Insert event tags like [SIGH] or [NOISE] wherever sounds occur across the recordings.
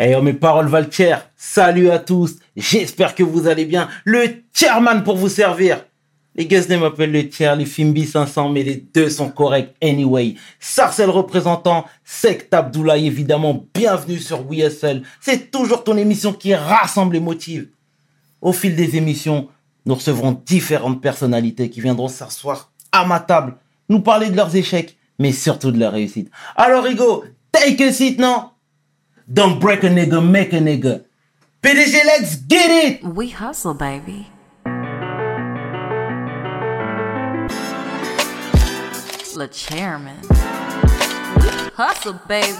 Eh, oh, mes paroles valent cher. Salut à tous. J'espère que vous allez bien. Le chairman pour vous servir. Les Guesnay m'appellent le tiers, les Fimbi 500, mais les deux sont corrects anyway. Sarcel représentant, Sect Abdoulaye évidemment, bienvenue sur WSL. C'est toujours ton émission qui rassemble les motifs. Au fil des émissions, nous recevrons différentes personnalités qui viendront s'asseoir à ma table, nous parler de leurs échecs, mais surtout de leur réussite. Alors Hugo, take a seat, non? Don't break a nigga, make a nigga. PDG, let's get it! We hustle, baby. Le chairman. We hustle, baby.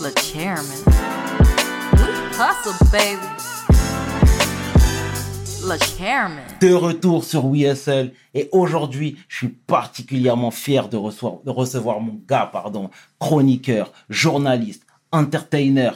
Le chairman. We hustle, baby. Le chairman. de retour sur WSL et aujourd'hui, je suis particulièrement fier de recevoir, de recevoir mon gars, pardon, chroniqueur, journaliste, entertainer,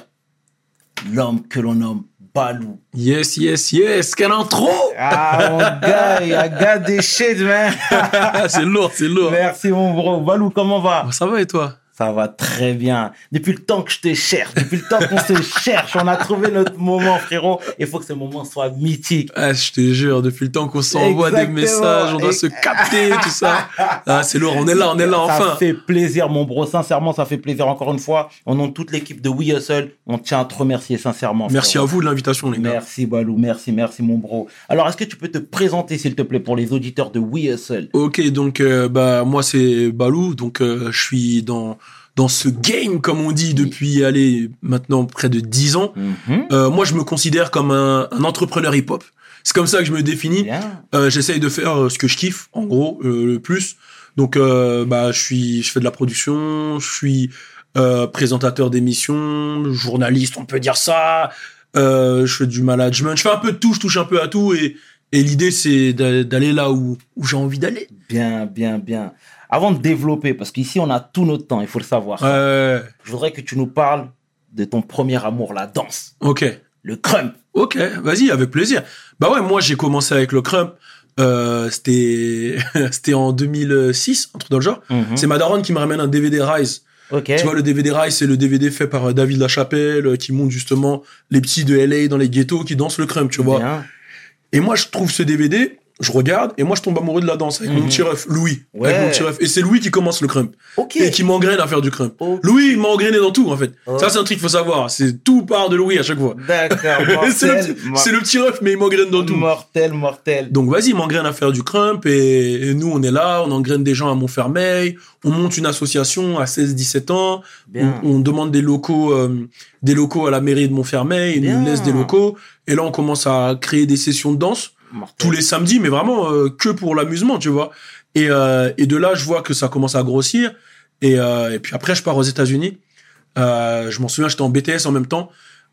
l'homme que l'on nomme Balou. Yes, yes, yes, quelle intro Ah mon gars, il a got des shit, man. [LAUGHS] C'est lourd, c'est lourd. Merci mon bro. Balou, comment va? Ça va et toi? Ça va très bien. Depuis le temps que je te cherche, depuis le temps qu'on se [LAUGHS] cherche, on a trouvé notre moment, frérot. Il faut que ce moment soit mythique. ah, Je te jure, depuis le temps qu'on s'envoie des messages, on doit Et- se capter, tout ça. [LAUGHS] Ah, c'est lourd, on est là, on est là, Ça enfin. fait plaisir, mon bro. Sincèrement, ça fait plaisir. Encore une fois, au nom de toute l'équipe de We Hustle, on tient à te remercier sincèrement. Merci à vous de l'invitation, les gars. Merci, Balou. Merci, merci, mon bro. Alors, est-ce que tu peux te présenter, s'il te plaît, pour les auditeurs de We Hustle? Ok, donc euh, bah moi c'est Balou, donc euh, je suis dans dans ce game comme on dit depuis allez maintenant près de 10 ans. Mhm. Euh, moi je me considère comme un, un entrepreneur hip-hop. C'est comme ça que je me définis. Euh, J'essaye de faire euh, ce que je kiffe, en gros, le plus. Donc, bah, je suis, je fais de la production, je suis présentateur d'émissions, journaliste, on peut dire ça. Euh, je fais du management, je fais un peu de tout, je touche un peu à tout, et, et l'idée c'est d'a- d'aller là où, où j'ai envie d'aller. Bien, bien, bien. Avant de développer, parce qu'ici, on a tout notre temps, il faut le savoir. Euh, Je voudrais que tu nous parles de ton premier amour, la danse, ok, le crump. ok, vas-y, avec plaisir. Bah ouais, moi j'ai commencé avec le crump. Euh, c'était [LAUGHS] c'était en 2006, un truc dans le genre. Mhm. C'est ma daronne qui me ramène un DVD Rise. Ok. Tu vois, le DVD Rise, c'est le DVD fait par euh, David Lachapelle, euh, qui montre justement les petits de LA dans les ghettos qui dansent le crump, tu vois. Bien. Et moi, je trouve ce DVD, je regarde, et moi, je tombe amoureux de la danse avec Mhm. mon petit ref, Louis. Ouais. Avec mon petit ref. Et c'est Louis qui commence le crump. Ok. Et qui m'engraine à faire du crump. Louis, il m'a engrainé dans tout, en fait. Oh. Ça, c'est un truc qu'il faut savoir. C'est tout part de Louis à chaque fois. D'accord. [LAUGHS] c'est le, petit- c'est le petit ref, mais il m'engraine dans tout. Mortel, mortel. Donc vas-y, il m'engraine à faire du crump et, et nous on est là, on engraine des gens à Montfermeil, on monte une association à 16-17 ans, on, on demande des locaux, euh, des locaux à la mairie de Montfermeil, ils nous laissent des locaux et là on commence à créer des sessions de danse Mortel. tous les samedis, mais vraiment euh, que pour l'amusement, tu vois. Et, euh, et de là je vois que ça commence à grossir et, euh, et puis après je pars aux États-Unis. Euh, je m'en souviens, j'étais en BTS en même temps.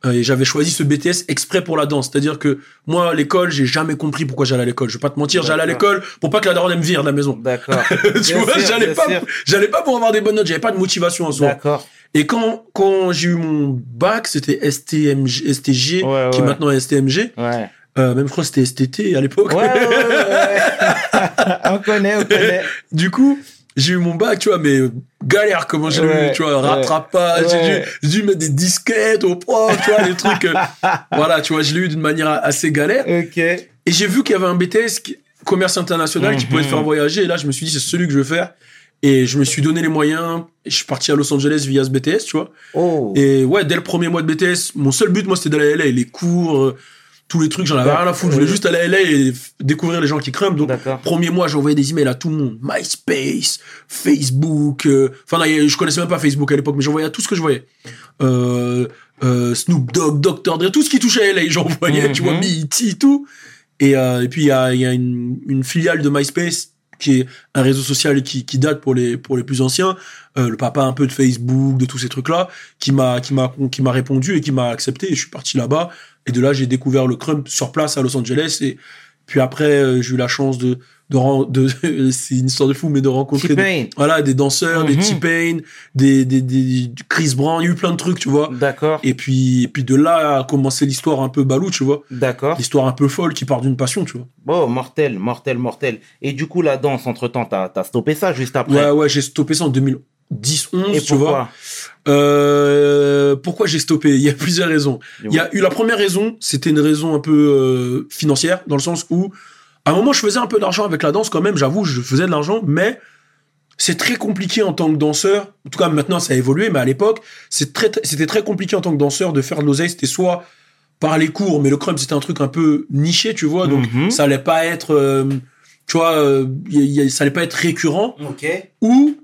euh, Et j'avais choisi ce BTS exprès pour la danse. C'est-à-dire que moi, à l'école, j'ai jamais compris pourquoi j'allais à l'école. Je vais pas te mentir, j'allais à l'école pour pas que la daronne me vire de la maison. D'accord. [LAUGHS] tu vois, j'allais pas, j'allais pas pour avoir des bonnes notes. J'avais pas de motivation en soi. D'accord. Et quand quand j'ai eu mon bac, c'était STMG, STG, Ouais, qui est maintenant STMG. Ouais. Euh, même je crois que c'était STT à l'époque. Ouais, ouais, ouais, ouais. [LAUGHS] on connaît, on connaît. du coup, j'ai eu mon bac, tu vois, mais galère comment j'ai Ouais, eu, tu vois, rattrapage, j'ai Ouais. dû, j'ai dû mettre des disquettes au prof, tu vois, des trucs. euh, [LAUGHS] voilà, tu vois, je l'ai eu d'une manière assez galère. Ok. Et j'ai vu qu'il y avait un BTS qui- commerce international qui Mhm. pouvait te faire voyager. Et là, je me suis dit, c'est celui que je veux faire. Et je me suis donné les moyens. Et je suis parti à Los Angeles via ce BTS, tu vois. Oh. Et ouais, dès le premier mois de BTS, mon seul but, moi, c'était d'aller à LA. Les cours, euh, tous les trucs, j'en avais rien à foutre. Je voulais juste aller à LA et découvrir les gens qui crament. Donc, premier mois, envoyé des emails à tout le monde. MySpace, Facebook. euh, Enfin, je connaissais même pas Facebook à l'époque, mais j'envoyais à tout ce que je voyais. Euh, euh, Snoop Dogg, Dr. Dre, tout ce qui touchait à LA, j'envoyais, tu vois, Mhm. BET, tout. Et, euh, et puis, il y a, il y a une, une filiale de MySpace qui est un réseau social qui, date pour les, plus anciens. Euh, le papa un peu de Facebook, de tous ces trucs-là, qui m'a, qui m'a, qui m'a répondu et qui m'a accepté. Et je suis parti là-bas. Et de là, j'ai découvert le crump sur place à Los Angeles. Et puis après, euh, j'ai eu la chance de, de, de [LAUGHS] c'est une histoire de fou, mais de rencontrer des, voilà, des danseurs, des Mhm. T-Pain, des, des, des, Chris Brown, il y a eu plein de trucs, tu vois. D'accord. Et puis, et puis de là a commencé l'histoire un peu balou, tu vois. D'accord. L'histoire un peu folle qui part d'une passion, tu vois. Bon, mortel, mortel, mortel. Et du coup, la danse, entre-temps, t'as as stoppé ça juste après? Ouais, ouais, j'ai stoppé ça en 2010, 11, Et tu vois. pourquoi? Euh, pourquoi j'ai stoppé? Il y a plusieurs raisons. Il y a eu la première raison, c'était une raison un peu euh, financière, dans le sens où, à un moment, je faisais un peu d'argent avec la danse quand même, j'avoue, je faisais de l'argent, mais c'est très compliqué en tant que danseur. En tout cas, maintenant, ça a évolué, mais à l'époque, très, c'était très compliqué en tant que danseur de faire de l'oseille. C'était soit par les cours, mais le crump, c'était un truc un peu niché, tu vois, donc Mhm. ça allait pas être, euh, tu vois, euh, y- y- ça allait pas être récurrent Ok. ou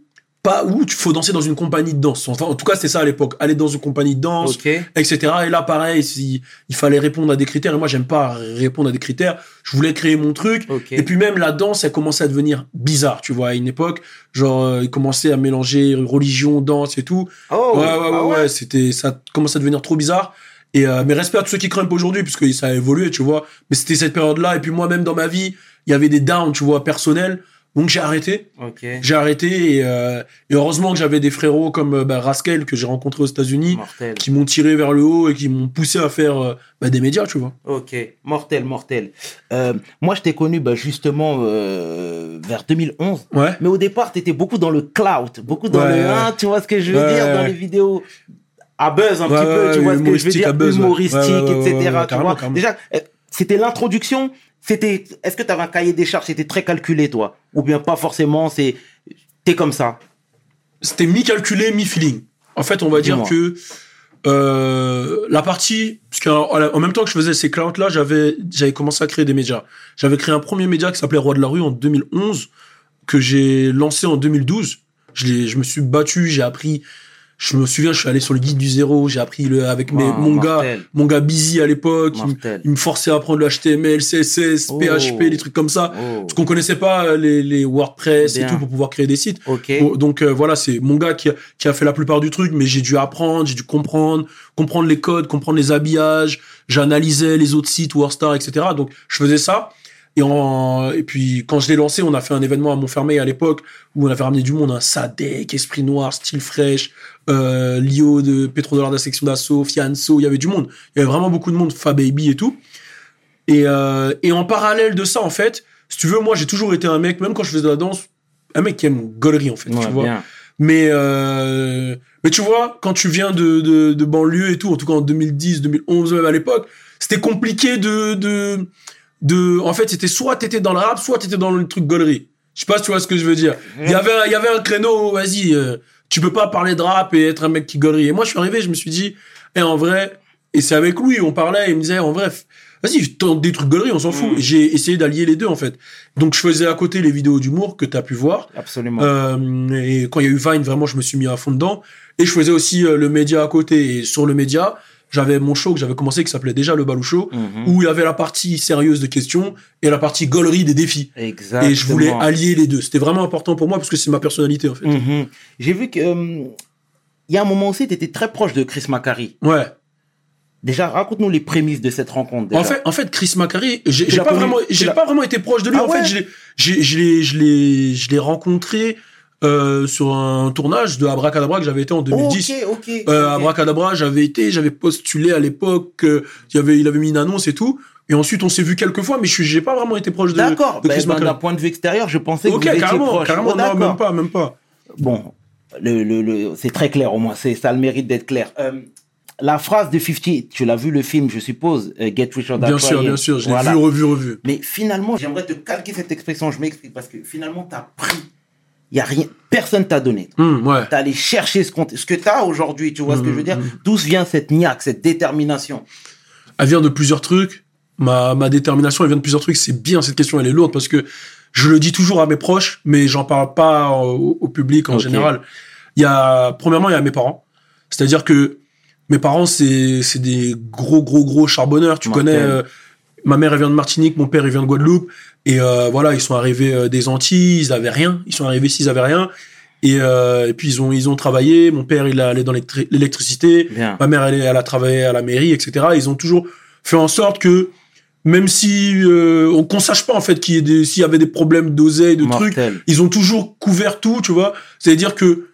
pas où il faut danser dans une compagnie de danse. Enfin, en tout cas, c'était ça à l'époque. Aller dans une compagnie de danse, etc. Et là, pareil, si, il fallait répondre à des critères. Et moi, j'aime pas répondre à des critères. Je voulais créer mon truc. Et puis même la danse, elle commençait à devenir bizarre, tu vois, à une époque. Genre, euh, il commençait à mélanger religion, danse et tout. Oh. ouais, ouais, ouais, ah ouais, C'était, ça commençait à devenir trop bizarre. Et euh, mais respect à tous ceux qui craignent aujourd'hui, puisque ça a évolué, tu vois. Mais c'était cette période-là. Et puis moi-même dans ma vie, il y avait des downs, tu vois, personnels. Donc j'ai arrêté. J'ai arrêté et, euh, et heureusement que j'avais des frérots comme euh, bah, Rascal que j'ai rencontré aux États-Unis qui m'ont tiré vers le haut et qui m'ont poussé à faire euh, bah, des médias, tu vois. Ok, mortel, mortel. Euh, moi, je t'ai connu bah, justement vers 2011. Ouais. Mais au départ, tu étais beaucoup dans le cloud, beaucoup dans Ouais, le. 1, tu vois ce que je veux Ouais, dire, dans les vidéos à buzz un petit peu, tu vois ce que je veux dire, humoristique, etc. tu vois. Déjà, c'était l'introduction. C'était, est-ce que tu avais un cahier des charges, c'était très calculé, toi, ou bien pas forcément, c'est, t'es comme ça? C'était mi-calculé, mi-feeling. En fait, on va dire que euh, la partie, parce qu'en en même temps que je faisais ces clouds-là, j'avais j'avais commencé à créer des médias. J'avais créé un premier média qui s'appelait Roi de la rue en 2011, que j'ai lancé en 2012. Je, l'ai- je me suis battu, j'ai appris. Je me souviens, je suis allé sur le guide du zéro, j'ai appris le, avec mes, mon gars, mon gars Busy à l'époque. Il, me- mortel. il me forçait à apprendre le HTML, CSS, Oh. PHP, des trucs comme ça. Oh, Parce qu'on connaissait pas euh, les, les WordPress Bien. et tout pour pouvoir créer des sites. Bon, donc euh, voilà, c'est mon gars qui a, qui a fait la plupart du truc, mais j'ai dû apprendre, j'ai dû comprendre, comprendre les codes, comprendre les habillages. J'analysais les autres sites, Warstar, etc. Donc je faisais ça. Et, en, et puis quand je l'ai lancé, on a fait un événement à Montfermeil à l'époque où on avait ramené du monde, un Sadek, Esprit Noir, Style Fresh, euh, Lio de Pétrodollar de la section d'assaut, Fianso, il y avait du monde. Il y avait vraiment beaucoup de monde, Fa Baby et tout. Et, euh, et en parallèle de ça, en fait, si tu veux, moi j'ai toujours été un mec, même quand je faisais de la danse, un mec qui aime gaulerie en fait, Ouais, tu vois. bien. Mais euh, mais tu vois, quand tu viens de, de, de banlieue et tout, en tout cas en 2010, 2011 même à l'époque, c'était compliqué de de de. En fait, c'était soit t'étais dans le rap, soit t'étais dans le truc gaulerie. Je sais pas si tu vois ce que je veux dire. Il y avait un- il y avait un créneau, vas-y, euh, tu peux pas parler de rap et être un mec qui gaulerie. Et moi, je suis arrivé, je me suis dit, et en vrai, et c'est avec Louis, on parlait, il me disait, en bref, vas-y, je tente des trucs gaulerie, on s'en fout. Et J'ai essayé d'allier les deux en fait. Donc je faisais à côté les vidéos d'humour que t'as pu voir. Absolument. Euh, et quand il y a eu Vine, vraiment, je me suis mis à fond dedans. Et je faisais aussi euh, le média à côté. Et sur le média, j'avais mon show que j'avais commencé qui s'appelait déjà Le Balou Show, Mhm. où il y avait la partie sérieuse de questions et la partie gaulerie des défis. Exactement. Et je voulais allier les deux. C'était vraiment important pour moi parce que c'est ma personnalité, en fait. Mhm. J'ai vu que euh, il y a un moment aussi, tu étais très proche de Chris Macari. Ouais. Déjà, raconte-nous les prémices de cette rencontre. déjà. En fait, en fait, Chris Macari, j'ai pas connu- vraiment, j'ai pas vraiment été proche de lui. Ah en ouais fait, je l'ai, je l'ai, je l'ai rencontré euh, sur un tournage de Abracadabra que j'avais été en 2010. Ok, ok. Euh, ok. Abracadabra, j'avais été, j'avais postulé à l'époque, euh, il, avait, il avait mis une annonce et tout. Et ensuite, on s'est vu quelques fois, mais je j'ai pas vraiment été proche de, D'accord. de Ben, Chris ben, D'un point de vue extérieur, je pensais que Ok, vous étiez carrément, proche. carrément, Oh, non, même pas, même pas. Bon, le, le, le- c'est très clair au moins. C'est ça a le mérite d'être clair. Euh, la phrase de 50, tu l'as vu le film, je suppose, euh, Get Rich or Die Bien sûr, bien sûr, je l'ai Voilà. vu, revu, revu. Mais finalement, j'aimerais te calquer cette expression. Je m'explique parce que finalement, tu as pris. Il y a rien, personne t'a donné. Hum, ouais. T'es allé chercher ce, ce que tu as aujourd'hui, tu vois ce que je veux dire? D'où vient cette niaque, cette détermination? Elle vient de plusieurs trucs. Ma, ma détermination, elle vient de plusieurs trucs. C'est bien, cette question, elle est lourde parce que je le dis toujours à mes proches, mais j'en parle pas au, au public en général. Il y a, premièrement, il y a mes parents. C'est-à-dire que mes parents, c'est, c'est des gros, gros, gros charbonneurs. Tu connais, euh, ma mère, elle vient de Martinique, mon père, il vient de Guadeloupe. Et euh, voilà, ils sont arrivés euh, des Antilles, ils avaient rien. Ils sont arrivés s'ils avaient rien. Et, euh, et puis ils ont, ils ont travaillé. Mon père, il est allé dans l'électri- l'électricité. Ma mère, elle, elle a travaillé à la mairie, etc. Ils ont toujours fait en sorte que, même si euh, on qu'on sache pas en fait qu'il s'il y avait des problèmes d'oseille, de trucs, ils ont toujours couvert tout, tu vois. C'est-à-dire que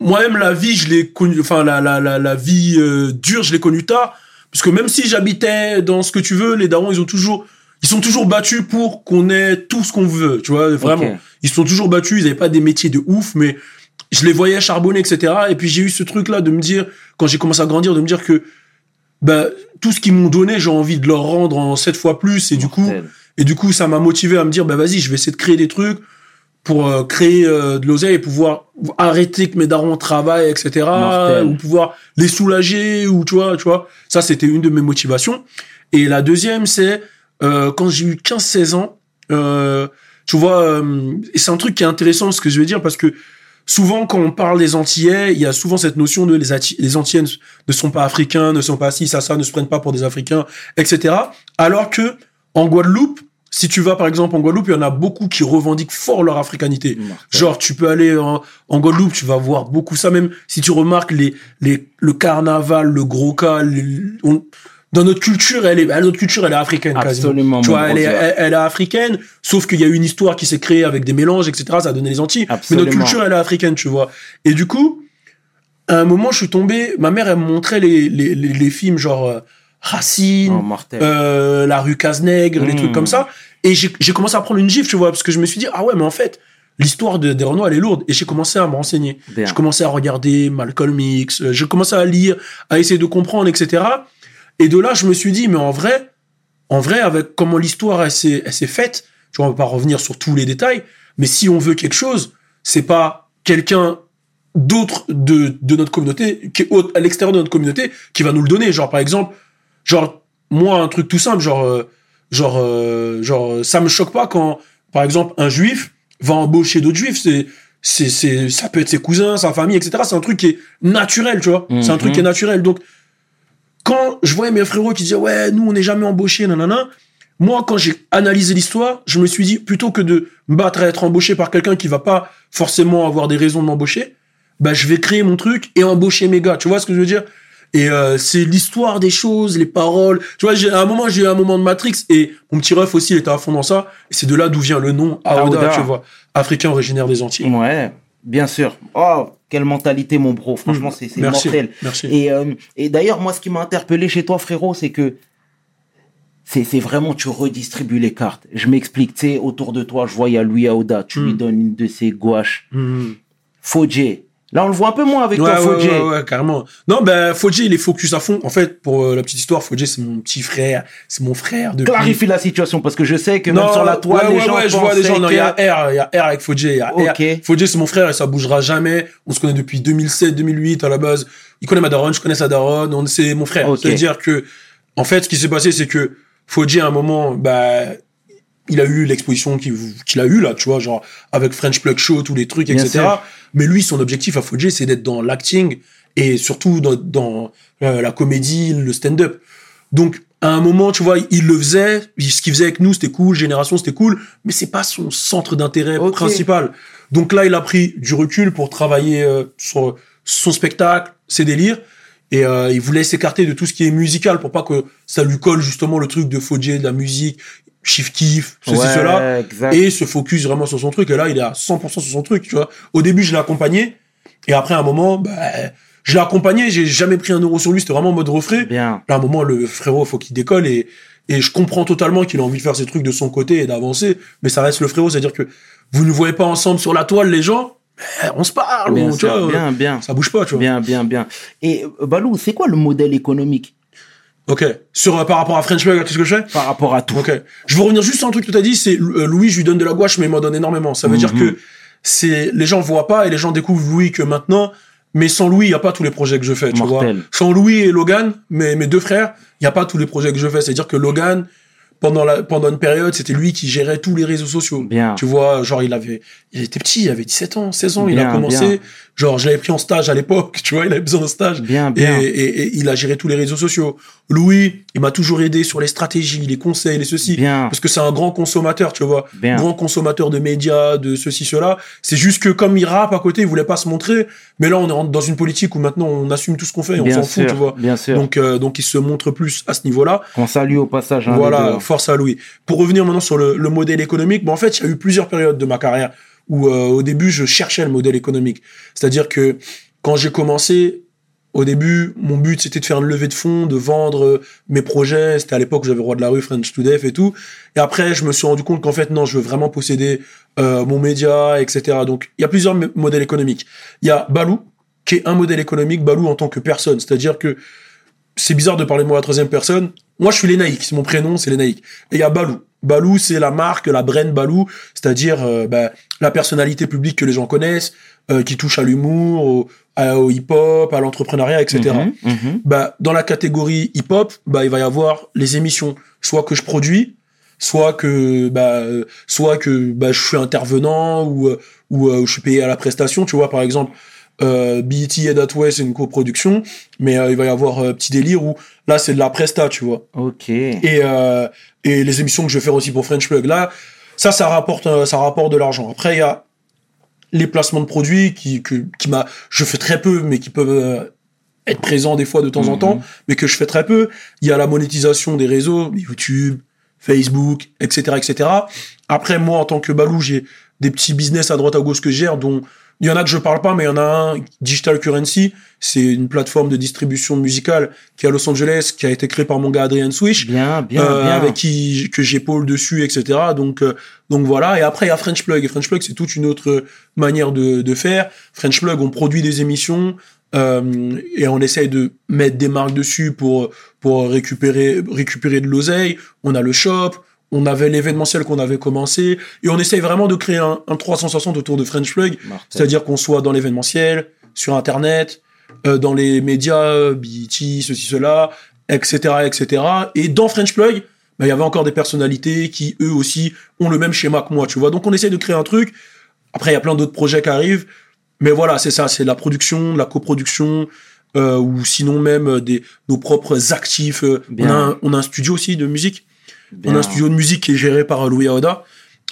moi-même la vie, je l'ai connue, enfin la la la, la vie euh, dure, je l'ai connue tard, parce que même si j'habitais dans ce que tu veux, les darons, ils ont toujours ils sont toujours battus pour qu'on ait tout ce qu'on veut, tu vois, vraiment. Ils se sont toujours battus, ils n'avaient pas des métiers de ouf, mais je les voyais charbonner, etc. Et puis j'ai eu ce truc-là de me dire, quand j'ai commencé à grandir, de me dire que ben, tout ce qu'ils m'ont donné, j'ai envie de leur rendre en sept fois plus. Et du coup, et du coup, ça m'a motivé à me dire, bah vas-y, je vais essayer de créer des trucs pour euh, créer euh, de l'oseille et pouvoir arrêter que mes darons travaillent, etc. Mortel. Ou pouvoir les soulager, ou tu vois, tu vois. Ça, c'était une de mes motivations. Et la deuxième, c'est euh, quand j'ai eu 15-16 ans, euh, tu vois, euh, et c'est un truc qui est intéressant ce que je vais dire parce que souvent quand on parle des Antillais, il y a souvent cette notion de les, les Antillais ne, ne sont pas africains, ne sont pas ci, ça, ça, ne se prennent pas pour des Africains, etc. Alors que en Guadeloupe, si tu vas par exemple en Guadeloupe, il y en a beaucoup qui revendiquent fort leur africanité. Mortel. Genre, tu peux aller en, en Guadeloupe, tu vas voir beaucoup ça. Même si tu remarques les, les, le carnaval, le gros cas, les- on- dans notre culture, elle est, notre culture, elle est africaine. quasiment. Absolument, Tu vois, elle est, elle, elle est africaine, sauf qu'il y a une histoire qui s'est créée avec des mélanges, etc. Ça a donné les Antilles. Mais Absolument. notre culture, elle est africaine, tu vois. Et du coup, à un moment, je suis tombé, ma mère, elle me montrait les, les, les, les films genre euh, Racine, Oh, euh, la rue Cazenègre, les trucs comme ça. Et j'ai j'ai commencé à prendre une gifle, tu vois, parce que je me suis dit, ah ouais, mais en fait, l'histoire de, des Renois, elle est lourde. Et j'ai commencé à me renseigner. Je commençais à regarder Malcolm X, euh, j'ai commencé à lire, à essayer de comprendre, etc. Et de là, je me suis dit, mais en vrai, en vrai, avec comment l'histoire elle s'est elle s'est faite, tu vois, on va pas revenir sur tous les détails, mais si on veut quelque chose, c'est pas quelqu'un d'autre de, de notre communauté, qui est à l'extérieur de notre communauté, qui va nous le donner. Genre, par exemple, genre, moi, un truc tout simple, genre, euh, genre, euh, genre, ça me choque pas quand, par exemple, un juif va embaucher d'autres juifs. C'est, c'est, c'est, ça peut être ses cousins, sa famille, etc. C'est un truc qui est naturel, tu vois. C'est un truc Mhm. qui est naturel. Donc, quand je voyais mes frérots qui disaient, ouais, nous, on n'est jamais embauchés, nanana, moi, quand j'ai analysé l'histoire, je me suis dit, plutôt que de me battre à être embauché par quelqu'un qui va pas forcément avoir des raisons de m'embaucher, bah, je vais créer mon truc et embaucher mes gars. Tu vois ce que je veux dire? Et euh, c'est l'histoire des choses, les paroles. Tu vois, j'ai à un moment, j'ai eu un moment de Matrix et mon petit ref aussi, il était à fond dans ça. Et c'est de là d'où vient le nom Aouda, Aouda. tu vois, africain originaire des Antilles. Ouais, bien sûr. Oh, quelle mentalité, mon bro. Franchement, Mm. c'est c'est Merci. mortel. Merci. Et, euh, et d'ailleurs, moi, ce qui m'a interpellé chez toi, frérot, c'est que c'est c'est vraiment, tu redistribues les cartes. Je m'explique, tu sais, autour de toi, je vois, il y a Louis Aouda, tu Mm. lui donnes une de ses gouaches. Fodje. Là, on le voit un peu moins avec Ouais, toi, ouais, ouais, ouais, carrément. Non, ben, Fodje, il est focus à fond. En fait, pour euh, la petite histoire, Fodje, c'est mon petit frère, c'est mon frère depuis... Clarifie la situation, parce que je sais que même Non, sur la toile, ouais, les ouais, gens ouais, je vois des gens, il y a R, il y a R avec Fodje, il y a. R. C'est mon frère et ça bougera jamais. On se connaît depuis 2007, 2008 à la base. Il connaît ma daronne, je connais sa daronne, on- c'est mon frère. Ok. C'est-à-dire que, en fait, ce qui s'est passé, c'est que Fodje, à un moment, bah, il a eu l'exposition qu'il qu'il a eu là, tu vois, genre, avec French Plug Show, tous les trucs, Bien etc. sûr. Mais lui, son objectif à Fodje, c'est d'être dans l'acting et surtout dans, dans euh, la comédie, le stand-up. Donc, à un moment, tu vois, il le faisait, ce qu'il faisait avec nous, c'était cool, Génération, c'était cool, mais c'est pas son centre d'intérêt principal. Donc là, il a pris du recul pour travailler euh, sur son spectacle, ses délires, et euh, il voulait s'écarter de tout ce qui est musical pour pas que ça lui colle justement le truc de Fodje, de la musique, chiff kiff, ceci, Ouais, cela exact. et se focus vraiment sur son truc. Et là, il est à 100% sur son truc, tu vois. Au début, je l'ai accompagné. Et après, à un moment, bah, je l'ai accompagné. J'ai jamais pris un euro sur lui. C'était vraiment en mode refrain. Bien. Là, à un moment, le frérot, faut qu'il décolle. Et, et je comprends totalement qu'il a envie de faire ses trucs de son côté et d'avancer. Mais ça reste le frérot. C'est-à-dire que vous ne voyez pas ensemble sur la toile, les gens. Mais on se parle. Bien on- tu vois, bien, bien. Ça bouge pas, tu vois. Bien, bien, bien. Et euh, Balou, c'est quoi le modèle économique? Ok. Sur, euh, par rapport à French Plug, qu'est-ce que je fais? par rapport à tout Ok. Je veux revenir juste sur un truc que tu as dit, c'est euh, Louis, je lui donne de la gouache, mais il m'en donne énormément. Ça veut dire Mhm. que c'est les gens voient pas et les gens découvrent Louis que maintenant, mais sans Louis, il y a pas tous les projets que je fais, tu Mortel. vois. Sans Louis et Logan, mes, mes deux frères, il y a pas tous les projets que je fais. C'est-à-dire que Logan, pendant la pendant une période, c'était lui qui gérait tous les réseaux sociaux. Bien. Tu vois, genre il avait il était petit, il avait 17 ans, 16 ans, il a commencé. bien. Genre je l'avais pris en stage à l'époque, [LAUGHS] tu vois, il avait besoin de stage. Bien, Et, bien. et- et il a géré tous les réseaux sociaux. Louis, il m'a toujours aidé sur les stratégies, les conseils, les ceci. Bien. Parce que c'est un grand consommateur, tu vois. Bien. Grand consommateur de médias, de ceci, cela. C'est juste que comme il rappe à côté, il voulait pas se montrer. Mais là, on est dans une politique où maintenant on assume tout ce qu'on fait et on s'en fout, tu vois. bien sûr. Donc, euh, donc il se montre plus à ce niveau-là. Qu'on salue au passage. hein, Voilà, force à Louis. Pour revenir maintenant sur le, le modèle économique, bon, en fait, il y a eu plusieurs périodes de ma carrière où, euh, au début, je cherchais le modèle économique. C'est-à-dire que quand j'ai commencé, Au début, mon but c'était de faire une levée de fonds, de vendre euh, mes projets. C'était à l'époque où j'avais Roi de la rue, French to Death et tout. Et après, je me suis rendu compte qu'en fait, non, je veux vraiment posséder euh, mon média, etc. Donc, il y a plusieurs modèles économiques. Il y a Balou, qui est un modèle économique, Balou en tant que personne. C'est-à-dire que c'est bizarre de parler moi à la troisième personne. Moi, je suis Lénaïque. C'est mon prénom, c'est Lénaïque. Et il y a Balou. Balou, c'est la marque, la brand Balou, c'est-à-dire euh, bah, la personnalité publique que les gens connaissent, qui touche à l'humour, à- au hip-hop, à l'entrepreneuriat, etc. Mhm, mhm. Bah, dans la catégorie hip-hop, bah, il va y avoir les émissions, soit que je produis, soit que bah, soit que bah, je suis intervenant ou euh, ou euh, je suis payé à la prestation. Tu vois, par exemple, euh, BET et That Way, c'est une coproduction, mais euh, il va y avoir euh, Petit Délire où là, c'est de la presta, tu vois. Ok. Et, euh, et les émissions que je vais faire aussi pour French Plug. Là, ça, ça rapporte, euh, ça rapporte de l'argent. Après, il y a les placements de produits qui, que, qui m'a, je fais très peu, mais qui peuvent euh, être présents des fois de temps en Mhm. temps, mais que je fais très peu. Il y a la monétisation des réseaux, YouTube, Facebook, etc., etc. Après, moi, en tant que Balou, j'ai des petits business à droite à gauche que je gère, dont il y en a que je parle pas, mais il y en a un, Digital Currency. C'est une plateforme de distribution musicale qui est à Los Angeles, qui a été créée par mon gars Adrian Swish. Bien, bien, Euh, bien. avec qui que j'épaule dessus, etc. Donc euh, donc voilà. Et après il y a French Plug. Et French Plug c'est toute une autre manière de, de faire. French Plug on produit des émissions euh, et on essaye de mettre des marques dessus pour pour récupérer récupérer de l'oseille. On a le shop. On avait l'événementiel qu'on avait commencé et on essaye vraiment de créer un, un 360 autour de French Plug, c'est-à-dire qu'on soit dans l'événementiel, sur Internet, euh, dans les médias, euh, BET, ceci, cela, etc., etc. Et dans French Plug, bah, il y avait encore des personnalités qui, eux aussi, ont le même schéma que moi, tu vois. Donc, on essaie de créer un truc. Après, il y a plein d'autres projets qui arrivent. Mais voilà, c'est ça, c'est la production, la coproduction, euh, ou sinon même euh, des, nos propres actifs. euh. On a, un, on a un studio aussi de musique. Bien. On a un studio de musique qui est géré par Louis Aoda,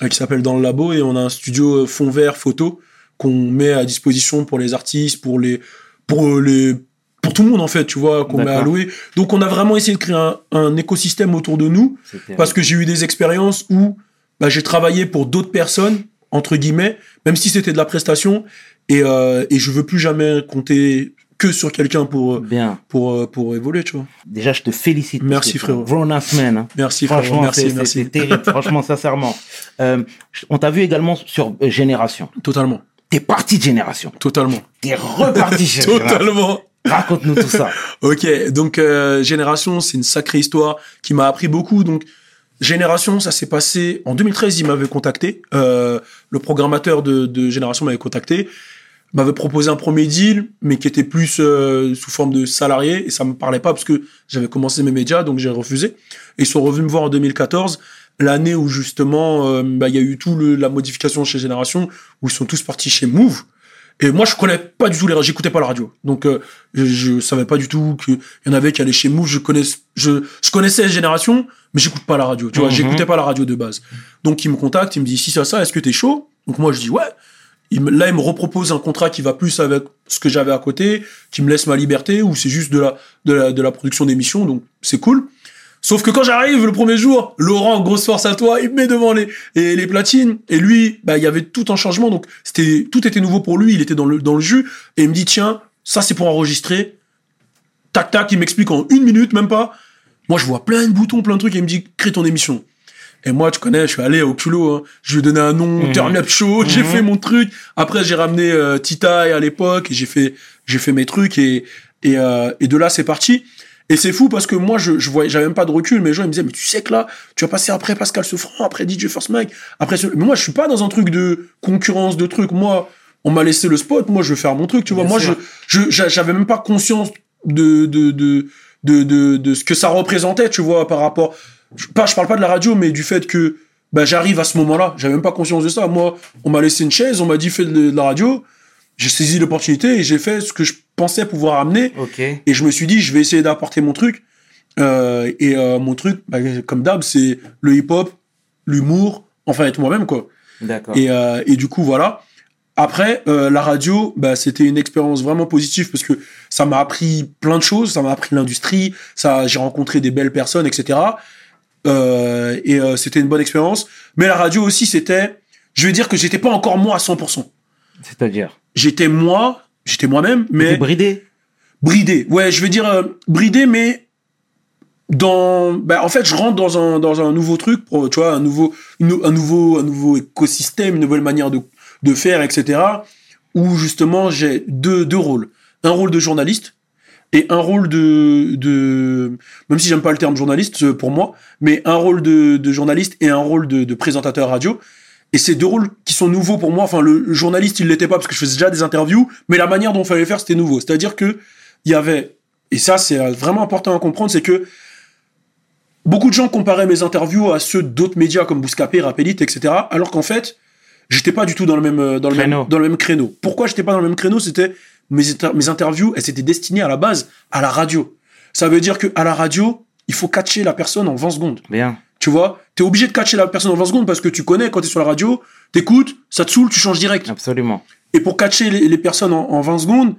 euh, qui s'appelle Dans le Labo, et on a un studio euh, fond vert photo qu'on met à disposition pour les artistes, pour les, pour les, pour tout le monde en fait, tu vois, qu'on met à louer. Donc on a vraiment essayé de créer un, un écosystème autour de nous, parce que j'ai eu des expériences où bah, j'ai travaillé pour d'autres personnes, entre guillemets, même si c'était de la prestation, et, euh, et je veux plus jamais compter que sur quelqu'un pour, euh, Bien. pour, euh, pour évoluer, tu vois. Déjà, je te félicite. Merci, frérot. un Grown-ass man. hein. Merci, frérot, Franchement, merci, merci. c'est terrible. [LAUGHS] Franchement, sincèrement. Euh, on t'a vu également sur euh, Génération. Totalement, T'es parti de Génération. totalement. T'es reparti chez [LAUGHS] Génération. Totalement. Raconte-nous tout ça. [LAUGHS] Ok, donc euh, Génération, c'est une sacrée histoire qui m'a appris beaucoup. Donc Génération, ça s'est passé en 2013. Il m'avait contacté, euh, le programmateur de, de Génération m'avait contacté, m'avait proposé un premier deal, mais qui était plus euh, sous forme de salarié et ça me parlait pas parce que j'avais commencé mes médias, donc j'ai refusé. Et ils sont revenus me voir en 2014, l'année où justement euh, bah, il y a eu tout le, la modification chez Génération, où ils sont tous partis chez Move. Et moi, je connais pas du tout les j'écoutais pas la radio. Donc, euh, je, je savais pas du tout qu'il y en avait qui allaient chez Move. Je connais, je, je connaissais Génération, mais j'écoute pas la radio. Tu vois, Mhm. j'écoutais pas la radio de base. Donc, il me contacte, il me dit, si ça, ça, est-ce que t'es chaud? Donc, moi, je dis, ouais. Il me- là, il me repropose un contrat qui va plus avec ce que j'avais à côté, qui me laisse ma liberté, ou c'est juste de la, de la, production d'émissions. Donc, c'est cool. Sauf que quand j'arrive le premier jour, Laurent, grosse force à toi, il me met devant les, les platines. Et lui, bah, il y avait tout un changement. Donc, c'était, tout était nouveau pour lui. Il était dans le, dans le jus. Et il me dit, tiens, ça, c'est pour enregistrer. Tac, tac, il m'explique en une minute, même pas. Moi, je vois plein de boutons, plein de trucs. Et il me dit, crée ton émission. Et moi, tu connais, je suis allé au culot. Hein. Je lui ai donné un nom. Turn Up Show. [LAUGHS] J'ai Mhm. fait mon truc. Après, j'ai ramené euh, Titaï à l'époque. Et j'ai fait, j'ai fait mes trucs. Et, et, euh, et de là, c'est parti. Et c'est fou parce que moi, je, je voyais, j'avais même pas de recul. Mais les gens, ils me disaient, mais tu sais que là, tu vas passer après Pascal Sefranc, après DJ First Mike, après ce... Mais moi, je suis pas dans un truc de concurrence, de trucs. Moi, on m'a laissé le spot. Moi, je veux faire mon truc. Tu vois, Bien moi, je, sûr. je, j'a- j'avais même pas conscience de, de, de, de, de, de ce que ça représentait, tu vois, par rapport. Je, pas, je parle pas de la radio, mais du fait que bah, j'arrive à ce moment-là. J'avais même pas conscience de ça. Moi, on m'a laissé une chaise, on m'a dit fais de, de la radio. J'ai saisi l'opportunité et j'ai fait ce que je pensais pouvoir amener. Et je me suis dit, je vais essayer d'apporter mon truc. Euh, et euh, mon truc, bah, comme d'hab, c'est le hip-hop, l'humour, enfin être moi-même, quoi. D'accord. Et, euh, et du coup, voilà. Après, la radio, bah, c'était une expérience vraiment positive parce que ça m'a appris plein de choses. Ça m'a appris l'industrie. Ça, j'ai rencontré des belles personnes, etc. Euh, et euh, c'était une bonne expérience. Mais la radio aussi, c'était, je vais dire que j'étais pas encore moi à 100%. C'est-à-dire? J'étais moi, j'étais moi-même, Mais... Bridé? Bridé. Ouais, je vais dire euh, bridé, mais dans, bah, en fait, je rentre dans un, dans un nouveau truc, pour, tu vois, un nouveau, une- un nouveau, un nouveau écosystème, une nouvelle manière de, de faire, etc. Où justement, j'ai deux, deux rôles. Un rôle de journaliste et un rôle de, de, même si j'aime pas le terme journaliste euh, pour moi, mais un rôle de, de journaliste et un rôle de, de présentateur radio. Et c'est deux rôles qui sont nouveaux pour moi. Enfin, le journaliste, il l'était pas parce que je faisais déjà des interviews, mais la manière dont il fallait faire, c'était nouveau. C'est-à-dire que il y avait, et ça, c'est euh, vraiment important à comprendre, c'est que beaucoup de gens comparaient mes interviews à ceux d'autres médias comme Bouscapé, Rapelite, etc. Alors qu'en fait, j'étais pas du tout dans le même, euh, dans le Créneau. même, dans le même créneau. Pourquoi j'étais pas dans le même créneau? C'était mes, inter- mes interviews, elles étaient destinées à la base à la radio. Ça veut dire que à la radio, il faut catcher la personne en 20 secondes. Bien. Tu vois, t'es obligé de catcher la personne en 20 secondes parce que tu connais quand t'es sur la radio, t'écoutes, ça te saoule, tu changes direct. Absolument. Et pour catcher les, les personnes en, en 20 secondes,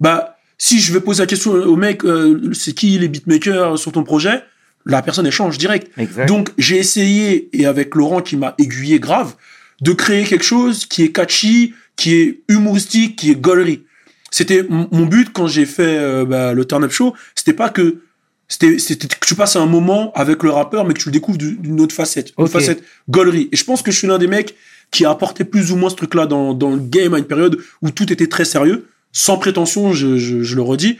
bah, si je vais poser la question au mec, euh, c'est qui les beatmakers sur ton projet, la personne elle change direct. Exact. Donc j'ai essayé, et avec Laurent qui m'a aiguillé grave, de créer quelque chose qui est catchy, qui est humoristique, qui est gaulerie. C'était mon but quand j'ai fait euh, bah, le Turn Up Show, c'était pas que c'était que tu passes un moment avec le rappeur, mais que tu le découvres du- d'une autre facette, une Ok. facette gaulerie. Et je pense que je suis l'un des mecs qui a apporté plus ou moins ce truc-là dans, dans le game à une période où tout était très sérieux, sans prétention, je, je, je le redis.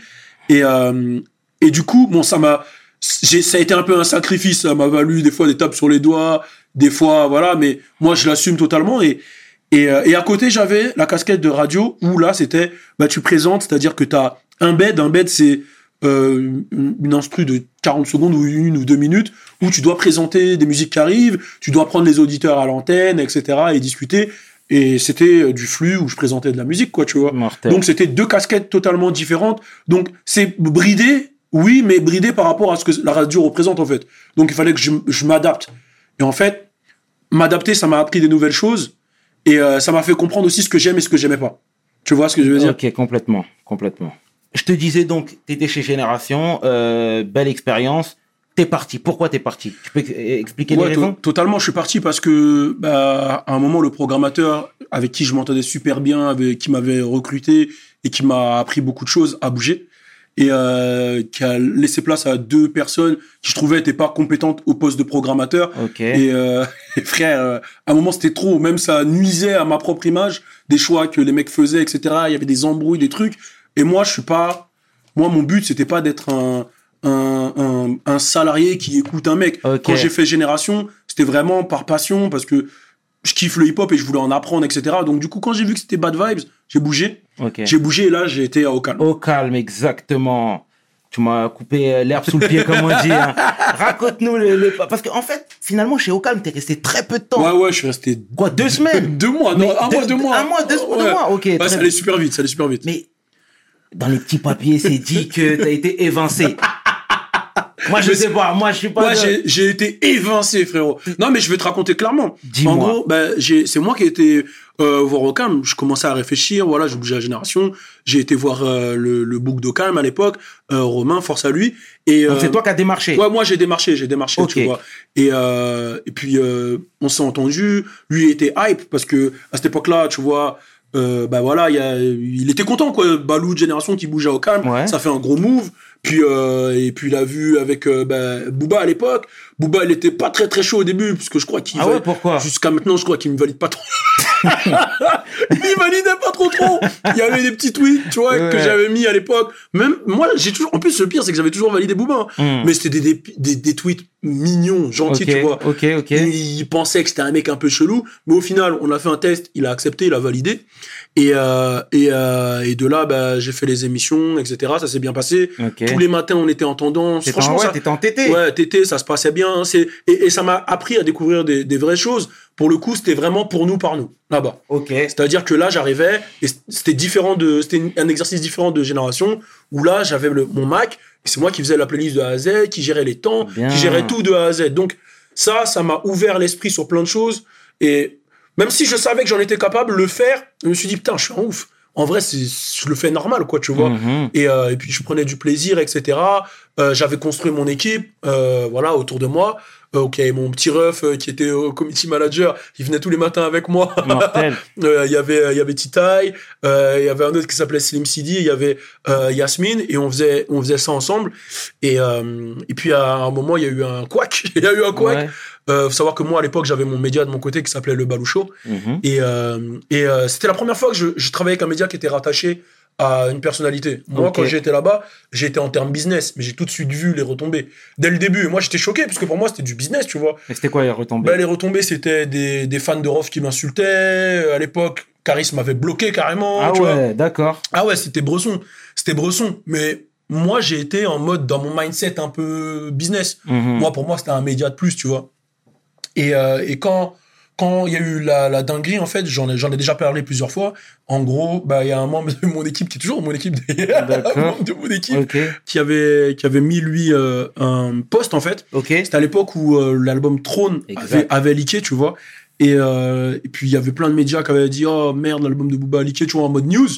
Et, euh, et du coup, bon, ça m'a, ça a été un peu un sacrifice, ça m'a valu des fois des tapes sur les doigts, des fois, voilà, mais moi, je l'assume totalement. Et, et, euh, et à côté, j'avais la casquette de radio où là, c'était, bah, tu présentes, c'est-à-dire que tu as un bed, un bed, c'est euh, une instru de 40 secondes ou une ou deux minutes où tu dois présenter des musiques qui arrivent, tu dois prendre les auditeurs à l'antenne, etc. et discuter. Et c'était euh, du flux où je présentais de la musique, quoi, tu vois. Mortel. Donc c'était deux casquettes totalement différentes. Donc c'est bridé, oui, mais bridé par rapport à ce que la radio représente en fait. Donc il fallait que je, je m'adapte. Et en fait, m'adapter, ça m'a appris des nouvelles choses et euh, ça m'a fait comprendre aussi ce que j'aime et ce que j'aimais pas. Tu vois ce que je veux dire? Ok, complètement, complètement. Je te disais donc, t'étais chez Génération, euh, belle expérience. T'es parti. Pourquoi t'es parti? Tu peux ex- expliquer Ouais, les raisons? totalement. Je suis parti parce que bah, à un moment, le programmateur avec qui je m'entendais super bien, avec qui m'avait recruté et qui m'a appris beaucoup de choses, a bougé et euh, qui a laissé place à deux personnes qui je trouvais étaient pas compétentes au poste de programmateur. Ok. Et, euh, [LAUGHS] et frère, euh, à un moment c'était trop, même ça nuisait à ma propre image, des choix que les mecs faisaient, etc. Il y avait des embrouilles, des trucs. Et moi, je suis pas. Moi, mon but, c'était pas d'être un, un, un, un salarié qui écoute un mec. Ok. Quand j'ai fait Génération, c'était vraiment par passion parce que je kiffe le hip-hop et je voulais en apprendre, etc. Donc, du coup, quand j'ai vu que c'était Bad Vibes, j'ai bougé. J'ai bougé et là, j'ai été à Ocalm. Au calme, exactement. Tu m'as coupé euh, l'herbe sous le pied, comme on dit. hein. [LAUGHS] Raconte-nous le, le- Parce qu'en fait, finalement, chez Au calme, t'es resté très peu de temps. Ouais, ouais, je suis resté Quoi, deux semaines? [LAUGHS] Deux mois, non, un deux- mois, deux mois. Un mois, deux, deux Ouais. mois, ok. Très ça allait super vite, ça allait super vite. Mais dans les petits papiers, c'est dit que t'as été évincé. [LAUGHS] moi, je sais pas. Moi, je suis pas. Moi, de- j'ai, été évincé, frérot. Non, mais je vais te raconter clairement. Dis-moi. En gros, ben, c'est moi qui ai été euh, voir Ocam. Je commençais à réfléchir, voilà, j'ai bougé la génération. J'ai été voir euh, le, le book d'Ocam à l'époque. Euh, Romain, force à lui. Et, c'est toi qui as démarché. Ouais, moi j'ai démarché, j'ai démarché, tu vois. Et, et puis on s'est entendu. Lui était hype parce que à cette époque-là, tu vois, bah voilà, il, y a, il était content quoi. Balou de génération qui calme, Ouais. ça fait un gros move. Puis euh, et puis il a vu avec euh, bah, Booba à l'époque. Booba, il était pas très très chaud au début parce que je crois qu'il Ah ouais, pourquoi? Jusqu'à maintenant, je crois qu'il me valide pas trop. [LAUGHS] il validait pas trop trop. Il y avait des petits tweets, tu vois, que j'avais mis à l'époque. Même moi, j'ai toujours. En plus, le pire, c'est que j'avais toujours validé Booba. Hmm. Mais c'était des, des, des, des tweets mignons, gentils, tu vois. ok, ok. Il pensait que c'était un mec un peu chelou, mais au final, on a fait un test, il a accepté, il a validé. Et, euh, et, euh, et de là, bah, j'ai fait les émissions, etc. Ça s'est bien passé. Tous les matins, on était en tendance. En, Franchement, ouais, ça, t'étais en tété. Ouais, tété, ça se passait bien. C'est et, et ça m'a appris à découvrir des, des vraies choses. Pour le coup, c'était vraiment pour nous par nous là-bas. Ok. C'est-à-dire que là, j'arrivais et c'était différent de, c'était un exercice différent de génération où là, j'avais le- mon Mac et c'est moi qui faisais la playlist de A à Z, qui gérait les temps, Bien. qui gérait tout de A à Z. Donc ça, ça m'a ouvert l'esprit sur plein de choses et même si je savais que j'en étais capable, le faire, je me suis dit putain, je suis un ouf. En vrai, je le fais normal, quoi, tu vois. Mhm. Et, euh, et puis je prenais du plaisir, etc. Euh, j'avais construit mon équipe, euh, voilà, autour de moi. Euh, ok, mon petit ref euh, qui était au committee manager, il venait tous les matins avec moi. [LAUGHS] Euh, Il y avait, il y avait Titaï, euh, il y avait un autre qui s'appelait Slim Sidi, il y avait euh, Yasmine, et on faisait, on faisait ça ensemble. Et, euh, et puis à un moment, il y a eu un couac. [LAUGHS] Il y a eu un. Ouais. Euh, faut savoir que moi, à l'époque, j'avais mon média de mon côté qui s'appelait Le Baloucho. Mhm. Et, euh, et euh, c'était la première fois que je, je travaillais avec un média qui était rattaché à une personnalité. Moi, quand j'étais là-bas, j'étais en termes business, mais j'ai tout de suite vu les retombées. Dès le début, moi, j'étais choqué, parce que pour moi, c'était du business, tu vois. Et c'était quoi les retombées? Bah, les retombées, c'était des, des fans de Rof qui m'insultaient. À l'époque, Caris m'avait bloqué carrément. Ah tu vois. ouais, d'accord. Ah ouais, c'était Bresson. C'était Bresson. Mais moi, j'ai été en mode, dans mon mindset un peu business. Mhm. Moi, pour moi, c'était un média de plus, tu vois. Et, euh, et quand quand il y a eu la, la dinguerie, en fait, j'en ai, j'en ai déjà parlé plusieurs fois. En gros, bah, il y a un membre de mon équipe qui est toujours mon équipe d'ailleurs, [LAUGHS] D'accord. un membre de mon équipe qui avait qui avait mis lui euh, un post en fait. ok. C'était à l'époque où euh, l'album Trône avait, avait leaké, tu vois. Et, euh, et puis il y avait plein de médias qui avaient dit oh merde l'album de Booba a leaké, tu vois en mode news.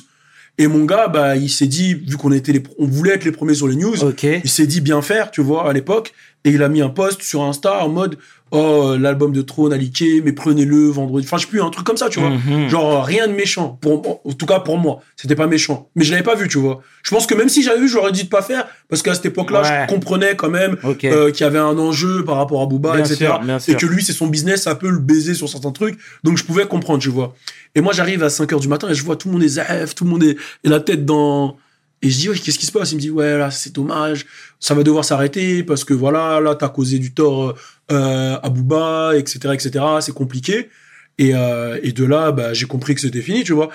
Et mon gars, bah, il s'est dit, vu qu'on était les, on voulait être les premiers sur les news, Ok. il s'est dit bien faire, tu vois, à l'époque. Et il a mis un post sur Insta en mode, oh, l'album de Trône a leaké, mais prenez-le vendredi. Enfin, je sais plus, un truc comme ça, tu vois. Mhm. Genre, rien de méchant. Pour, en tout cas, pour moi. C'était pas méchant. Mais je l'avais pas vu, tu vois. Je pense que même si j'avais vu, j'aurais dit de pas faire. Parce qu'à cette époque-là, Ouais. je comprenais quand même euh, qu'il y avait un enjeu par rapport à Booba, Bien etc. sûr, bien et que lui, c'est son business, ça peut le baiser sur certains trucs. Donc, je pouvais comprendre, tu vois. Et moi, j'arrive à 5 heures du matin et je vois tout le monde est zaf, tout le monde est, est la tête dans. Et je dis, ouais, qu'est-ce qui se passe? Il me dit, ouais, là, c'est dommage, ça va devoir s'arrêter parce que voilà, là, t'as causé du tort euh, à Booba, etc., etc. C'est compliqué. Et, euh, et de là, bah, j'ai compris que c'était fini, tu vois.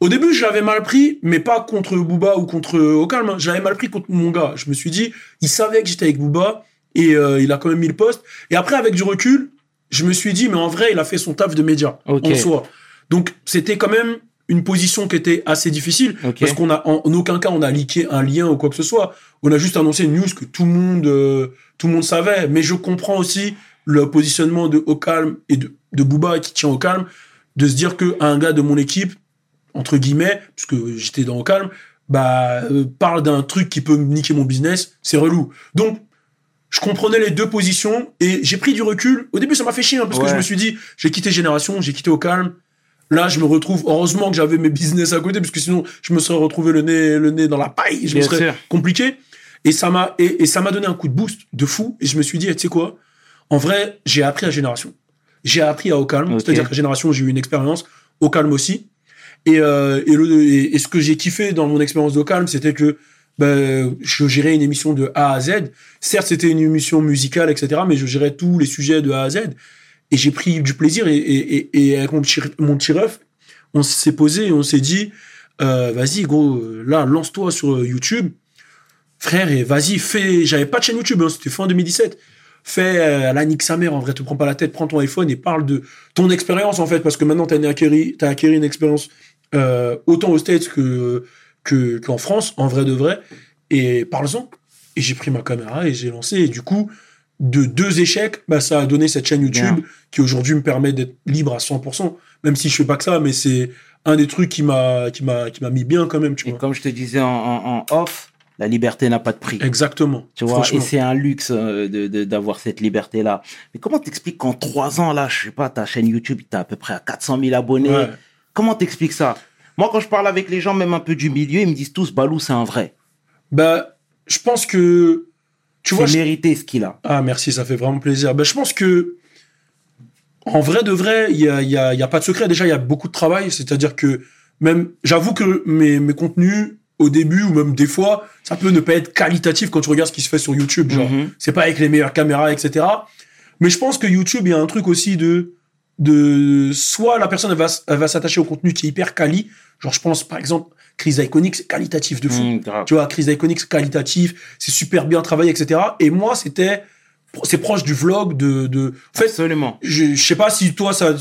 Au début, je l'avais mal pris, mais pas contre Booba ou contre Ocalm. hein. Je l'avais mal pris contre mon gars. Je me suis dit, il savait que j'étais avec Booba et euh, il a quand même mis le poste. Et après, avec du recul, je me suis dit, mais en vrai, il a fait son taf de média en soi. Donc, c'était quand même une position qui était assez difficile parce qu'on a en, en aucun cas on a leaké un lien ou quoi que ce soit. On a juste annoncé une news que tout le monde euh, tout le monde savait. Mais je comprends aussi le positionnement de Ocalm et de, de Booba qui tient au calme de se dire que un gars de mon équipe entre guillemets puisque j'étais dans Ocalm bah euh, parle d'un truc qui peut niquer mon business, c'est relou. Donc je comprenais les deux positions et j'ai pris du recul. Au début, ça m'a fait chier hein, parce que je me suis dit, j'ai quitté Génération, j'ai quitté au calme. Là, je me retrouve. Heureusement que j'avais mes business à côté parce que sinon, je me serais retrouvé le nez, le nez dans la paille. Je me serais sûr. compliqué. Et ça m'a et, et ça m'a donné un coup de boost de fou. Et je me suis dit, eh, tu sais quoi? En vrai, j'ai appris à Génération. J'ai appris à au calme. C'est-à-dire qu'à Génération, j'ai eu une expérience au calme aussi. Et, euh, et, le, et, et ce que j'ai kiffé dans mon expérience de calme, c'était que ben, je gérais une émission de A à Z. Certes, c'était une émission musicale, etc., mais je gérais tous les sujets de A à Z. Et j'ai pris du plaisir. Et, avec mon petit, mon petit ref, on s'est posé et on s'est dit, euh, vas-y, gros, euh, là, lance-toi sur euh, YouTube. Frère, et vas-y, fais. J'avais pas de chaîne YouTube, hein, c'était fin 2017. Fais euh, la nique sa mère, en vrai, te prends pas la tête, prends ton iPhone et parle de ton expérience, en fait, parce que maintenant, t'as acquéri, t'as acquéri une expérience autant aux States que, que, qu'en France, en vrai de vrai. Et parle-en. Et j'ai pris ma caméra et j'ai lancé. Et du coup, de deux échecs, bah, ça a donné cette chaîne YouTube Bien. qui aujourd'hui me permet d'être libre à 100%. Même si je fais pas que ça, mais c'est un des trucs qui m'a, qui m'a, qui m'a mis bien quand même, tu Et vois. comme je te disais en, en- en off, la liberté n'a pas de prix. Exactement. Tu vois, et c'est un luxe euh, de d'avoir cette liberté-là. Mais comment t'expliques qu'en trois ans, là, je sais pas, ta chaîne YouTube, t'as à peu près à 400 000 abonnés? Ouais. Comment t'expliques ça? Moi, quand je parle avec les gens, même un peu du milieu, ils me disent tous, Balou, c'est un vrai. Bah, je pense que, tu vois, mérité ce qu'il a. ah, merci, ça fait vraiment plaisir. Bah, je pense que, en vrai de vrai, il y a, y, a, y a pas de secret. Déjà, il y a beaucoup de travail. C'est-à-dire que, même, j'avoue que mes, mes contenus, au début, ou même des fois, ça peut ne pas être qualitatif quand tu regardes ce qui se fait sur YouTube. Genre, Mhm. c'est pas avec les meilleures caméras, etc. Mais je pense que YouTube, il y a un truc aussi de, de, soit la personne, elle va, elle va s'attacher au contenu qui est hyper quali. Genre, je pense, par exemple, Crise Iconic, c'est qualitatif de fou. Mmh. Tu vois, Crise Iconic, c'est qualitatif, c'est super bien travaillé, etc. Et moi, c'était, c'est proche du vlog, de, de, en fait, Absolument. je, je sais pas si toi, ça,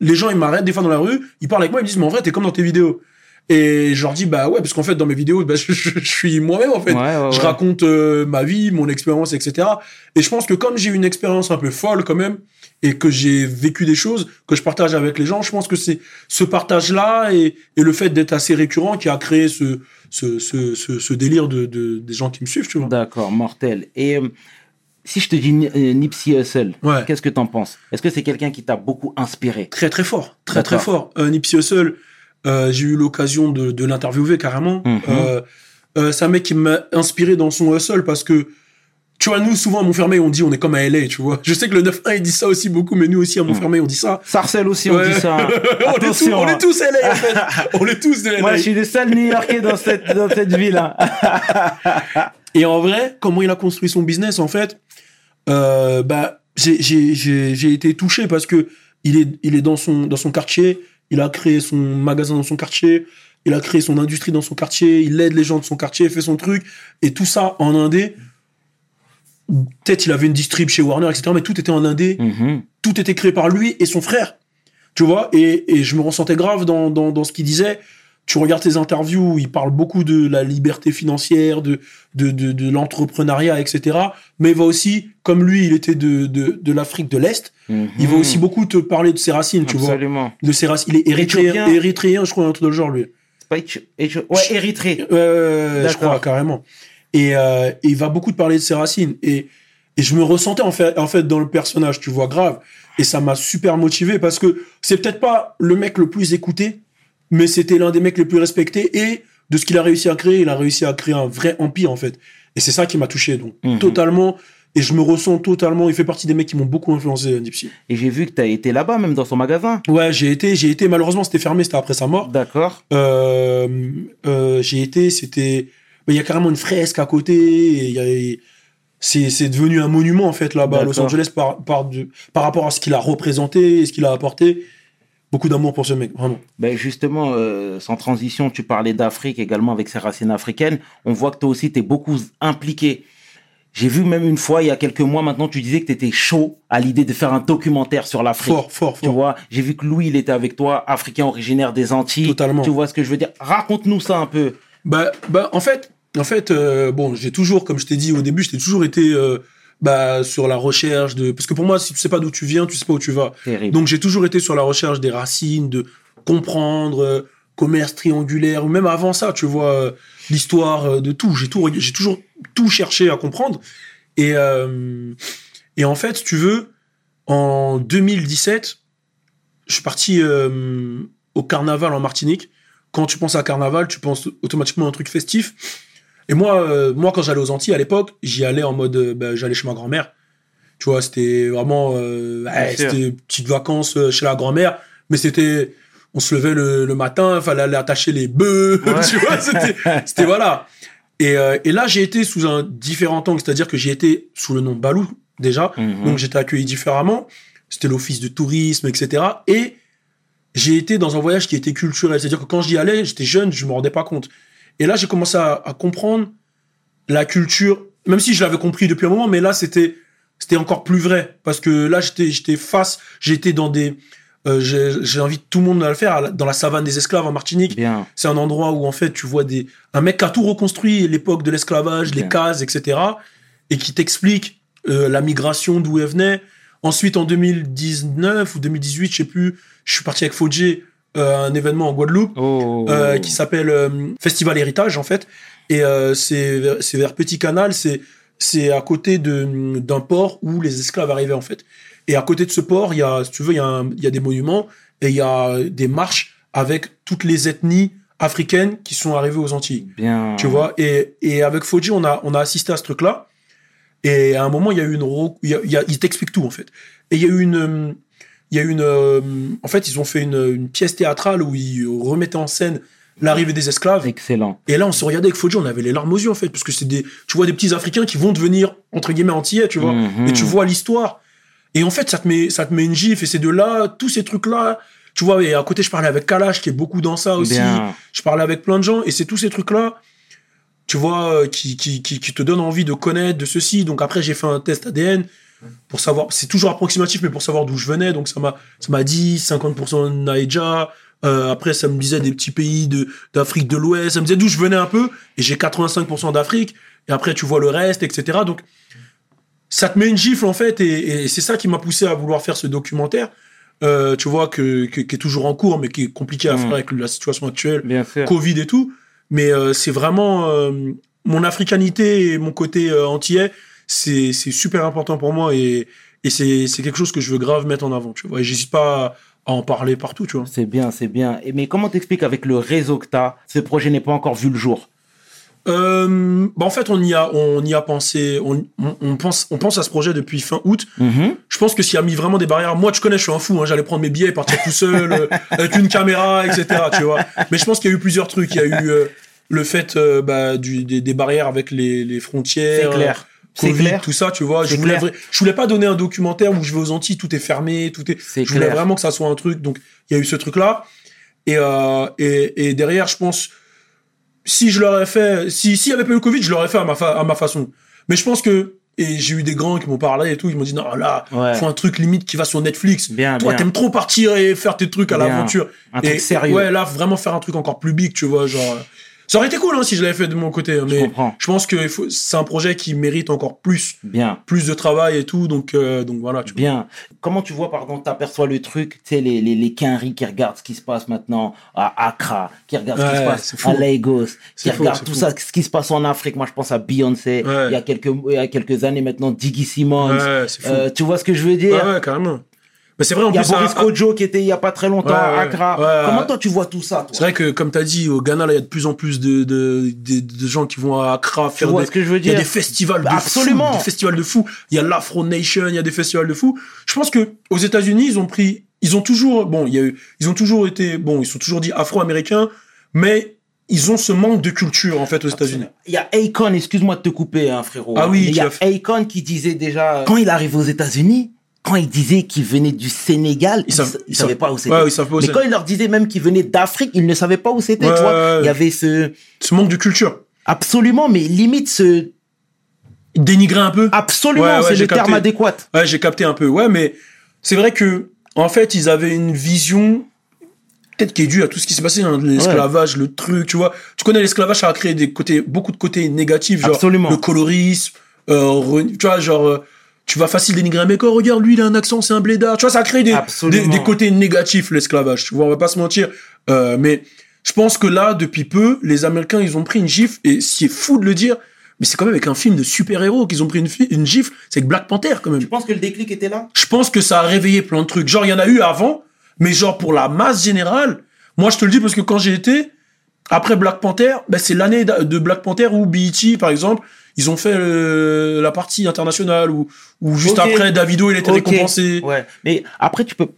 les gens, ils m'arrêtent des fois dans la rue, ils parlent avec moi, ils me disent, mais en vrai, t'es comme dans tes vidéos. Et je leur dis, bah ouais, parce qu'en fait, dans mes vidéos, bah, [LAUGHS] je, je- je suis moi-même, en fait. Ouais, ouais, Je ouais. raconte euh, ma vie, mon expérience, etc. Et je pense que comme j'ai eu une expérience un peu folle quand même, et que j'ai vécu des choses que je partage avec les gens. Je pense que c'est ce partage-là et, et le fait d'être assez récurrent qui a créé ce, ce, ce, ce, ce délire de, de, des gens qui me suivent, tu vois. D'accord, mortel. Et euh, si je te dis euh, Nipsey Hussle, Ouais. qu'est-ce que t'en penses? Est-ce que c'est quelqu'un qui t'a beaucoup inspiré? Très très fort, très très fort. Euh, Nipsey Hussle, euh, j'ai eu l'occasion de, de l'interviewer carrément. Euh, c'est un mec qui m'a inspiré dans son hustle parce que, tu vois, nous souvent à Montfermeil on dit on est comme à LA, tu vois. Je sais que le 9-1 il dit ça aussi beaucoup, mais nous aussi à Montfermeil on dit ça. Sarcelle aussi, on dit ça. hein. [LAUGHS] on, est tous, on hein. est tous LA en fait. [LAUGHS] on est tous de LA. Moi, je suis le seul New-Yorkais dans cette, dans cette ville. hein. Et en vrai, comment il a construit son business, en fait, euh, bah, j'ai été touché parce que il est, il est dans, son, dans son quartier, il a créé son magasin dans son quartier, il a créé son industrie dans son quartier, il aide les gens de son quartier, il fait son truc, et tout ça en indé. Peut-être il avait une distrib chez Warner, etc., mais tout était en indé, Mhm. tout était créé par lui et son frère. Tu vois, et, et je me ressentais grave dans, dans, dans ce qu'il disait. Tu regardes tes interviews, il parle beaucoup de la liberté financière, de, de, de, de l'entrepreneuriat, etc. Mais il va aussi, comme lui, il était de, l'Afrique de l'Est, Mhm. il va aussi beaucoup te parler de ses racines, tu vois. Absolument. De ses racines. Il est érythréen, érythréen, je crois, un truc dans le genre, lui. Pas Ouais, Érythrée. Euh, je crois, carrément. Et, euh, et il va beaucoup te parler de ses racines. Et, et je me ressentais en fait, en fait dans le personnage, tu vois, grave. Et ça m'a super motivé parce que c'est peut-être pas le mec le plus écouté, mais c'était l'un des mecs les plus respectés. Et de ce qu'il a réussi à créer, il a réussi à créer un vrai empire, en fait. Et c'est ça qui m'a touché, donc, Mhm. totalement. Et je me ressens totalement. Il fait partie des mecs qui m'ont beaucoup influencé, Nipsey. Et j'ai vu que t'as été là-bas, même dans son magasin. Ouais, j'ai été, j'ai été, malheureusement, c'était fermé, c'était après sa mort. D'accord. Euh, euh, j'ai été, c'était, mais il y a carrément une fresque à côté. et il y a- c'est, devenu un monument en fait là-bas à Los. Angeles par, par, de- par rapport à ce qu'il a représenté et ce qu'il a apporté. Beaucoup d'amour pour ce mec, vraiment. Ben justement, euh, sans transition, tu parlais d'Afrique également avec ses racines africaines. On voit que toi aussi, tu es beaucoup impliqué. J'ai vu même une fois, il y a quelques mois maintenant, tu disais que tu étais chaud à l'idée de faire un documentaire sur l'Afrique. Fort, fort, Tu fort. vois, j'ai vu que Louis, il était avec toi, africain originaire des Antilles. Totalement. Tu vois ce que je veux dire? Raconte-nous ça un peu. Bah, bah, en fait, en fait, euh, bon, j'ai toujours, comme je t'ai dit au début, j'ai toujours été euh, bah, sur la recherche de, parce que pour moi, si tu sais pas d'où tu viens, tu sais pas où tu vas. Terrible. Donc j'ai toujours été sur la recherche des racines, de comprendre euh, commerce triangulaire, ou même avant ça, tu vois, euh, l'histoire de tout. J'ai tout, j'ai toujours tout cherché à comprendre. Et et en fait, si tu veux, en 2017, je suis parti au carnaval en Martinique. Quand tu penses à carnaval, tu penses automatiquement à un truc festif. Et moi, euh, moi quand j'allais aux Antilles à l'époque, j'y allais en mode, euh, bah, j'allais chez ma grand-mère. Tu vois, c'était vraiment, euh, ouais, c'était petites vacances euh, chez la grand-mère, mais c'était, on se levait le, le matin, fallait aller attacher les bœufs, [LAUGHS] Ouais. tu vois, c'était, c'était voilà. Et, et là, j'ai été sous un différent angle, c'est-à-dire que j'ai été sous le nom Balou déjà, Mhm. donc j'étais accueilli différemment. C'était l'office de tourisme, etc. Et j'ai été dans un voyage qui était culturel. C'est-à-dire que quand j'y allais, j'étais jeune, je me rendais pas compte. Et là, j'ai commencé à, à comprendre la culture, même si je l'avais compris depuis un moment, mais là, c'était c'était encore plus vrai parce que là, j'étais j'étais face, j'étais dans des euh, J'invite tout le monde à le faire dans la savane des esclaves en Martinique. C'est un endroit où en fait tu vois des un mec qui a tout reconstruit l'époque de l'esclavage, les cases, etc. et qui t'explique euh, la migration d'où elle venait. Ensuite en 2019 ou 2018, je sais plus, je suis parti avec à un événement en Guadeloupe Oh. euh, qui s'appelle euh, Festival Héritage en fait et euh, c'est vers- Petit Canal, c'est c'est à côté d'un port où les esclaves arrivaient en fait. Et à côté de ce port, il y a si tu veux, il y a un- il y a des monuments et il y a des marches avec toutes les ethnies africaines qui sont arrivées aux Antilles. Bien. Tu vois, et, et avec Fodji, on a, on a assisté à ce truc-là. Et à un moment, il y a eu une. Il, y a, il, y a- il t'explique tout, en fait. Et il y a eu une. Il y a une. euh, En fait, ils ont fait une, une pièce théâtrale où ils remettaient en scène l'arrivée des esclaves. Excellent. Et là, on se regardait avec Fodji, on avait les larmes aux yeux, en fait, parce que c'est des. Tu vois des petits Africains qui vont devenir, entre guillemets, antillais, tu vois. Mhm. Et tu vois l'histoire. Et en fait, ça te met, ça te met une gifle. Et c'est de là, tous ces trucs-là. Tu vois, et à côté, je parlais avec Kalash, qui est beaucoup dans ça aussi Bien. je parlais avec plein de gens et c'est tous ces trucs là tu vois euh, qui, qui, qui, qui te donnent envie de connaître de ceci donc après j'ai fait un test ADN pour savoir c'est toujours approximatif mais pour savoir d'où je venais donc ça m'a ça m'a dit 50% Naïja euh, après ça me disait des petits pays de d'Afrique de l'Ouest ça me disait d'où je venais un peu et j'ai 85% d'Afrique et après tu vois le reste etc donc ça te met une gifle en fait, et, et c'est ça qui m'a poussé à vouloir faire ce documentaire. Euh, tu vois que, que- qui est toujours en cours, mais qui est compliqué à Mm. faire avec la situation actuelle, Bien. Covid et tout. Mais euh, c'est vraiment euh, mon africanité et mon côté antillais, c'est c'est super important pour moi et, et c'est c'est quelque chose que je veux grave mettre en avant. Tu vois, et j'hésite pas à en parler partout. Tu vois. C'est bien, c'est bien. Et mais comment t'expliques avec le réseau que t'as, ce projet n'est pas encore vu le jour Euh, bah en fait, on y a, on y a pensé, on, on, on pense, on pense à ce projet depuis fin août. Mhm. Je pense que s'il a mis vraiment des barrières, moi, tu connais, je suis un fou, hein, j'allais prendre mes billets et partir tout seul, euh, [LAUGHS] avec une caméra, etc., tu vois. Mais je pense qu'il y a eu plusieurs trucs. Il y a eu euh, le fait euh, bah, du, des, des barrières avec les, les frontières. C'est clair. Covid, clair. tout ça, tu vois. Je voulais, je pas donner un documentaire où je vais aux Antilles, tout est fermé, tout est. C'est Je voulais clair. vraiment que ça soit un truc. Donc, il y a eu ce truc-là. Et, euh, et, et derrière, je pense, si je l'aurais fait, si s'il y avait pas eu le Covid, je l'aurais fait à ma, fa- à ma façon. Mais je pense que, et j'ai eu des grands qui m'ont parlé et tout, ils m'ont dit, non, là, Ouais. faut un truc limite qui va sur Netflix. Bien, Toi, t'aimes trop partir et faire tes trucs à l'aventure. Un Et truc sérieux. Ouais, là, vraiment faire un truc encore plus big, tu vois, genre. Ça aurait été cool, hein, si je l'avais fait de mon côté. Je mais comprends. je pense que c'est un projet qui mérite encore plus, Bien. plus de travail et tout. Donc, euh, donc voilà, tu vois. Bien. Comment tu vois, pardon, t'aperçois le truc, tu sais, les, les, les Quinri qui regardent ce qui se passe maintenant à Accra, qui regardent ce qui se passe fou. à Lagos, qui fou, regardent tout fou. ça, ce qui se passe en Afrique. Moi, je pense à Beyoncé, Ouais. il y a quelques, il y a quelques années maintenant, Diggy Simmons. Ouais. Euh, tu vois ce que je veux dire? Ouais, ouais, carrément. Mais c'est vrai, en Il y a plus, Boris Kodjo qui était il y a pas très longtemps à ouais. Accra. Ouais, Comment toi tu vois tout ça, c'est vrai que, comme t'as dit, au Ghana, là, il y a de plus en plus de, de, de, de gens qui vont à Accra Tu faire vois des, ce que je veux il y a dire des festivals de Absolument. fou, des festivals de fou. Il y a l'Afro Nation, il y a des festivals de fou. Je pense que aux États-Unis, ils ont pris, ils ont toujours, bon, il y a eu, ils ont toujours été, bon, ils sont toujours dit afro-américains, mais ils ont ce manque de culture en fait aux États-Unis. Il y a Akon, excuse-moi de te couper, hein, frérot. Ah oui, il y a Akon qui disait déjà, quand il arrive aux États-Unis, quand il disait qu'il venait du Sénégal, il, savent- sa- il ils savait savent- pas où c'était. Ouais, ils Mais quand il leur disait même qu'il venait d'Afrique, il ne savait pas où c'était, Ouais, tu vois. ouais, ouais. Il y avait ce, Ce manque de culture. absolument, mais limite ce, Dénigrer un peu. absolument, c'est le terme capté. adéquat. Ouais, j'ai capté un peu. Ouais, mais c'est vrai que, en fait, ils avaient une vision, peut-être qui est due à tout ce qui s'est passé, hein, l'esclavage, le truc, tu vois. Tu connais l'esclavage, ça a créé des côtés, beaucoup de côtés négatifs, genre Absolument. le colorisme, euh, tu vois, genre, euh, tu vas facile dénigrer un mec, oh, regarde, lui, il a un accent, c'est un blédard. Tu vois, ça a créé des, des, des côtés négatifs, l'esclavage. Tu vois, on va pas se mentir. Euh, mais je pense que là, depuis peu, les Américains, ils ont pris une gifle, et ce qui est fou de le dire, mais c'est quand même avec un film de super-héros qu'ils ont pris une, une gifle, c'est avec Black Panther, quand même Tu penses que le déclic était là? Je pense que ça a réveillé plein de trucs. Genre, il y en a eu avant, mais genre pour la masse générale, moi je te le dis parce que quand j'ai été, après Black Panther, ben, c'est l'année de Black Panther où BET, par exemple, ils ont fait euh, la partie internationale où, où juste après Davido il était récompensé. Ouais. Mais après, tu peux.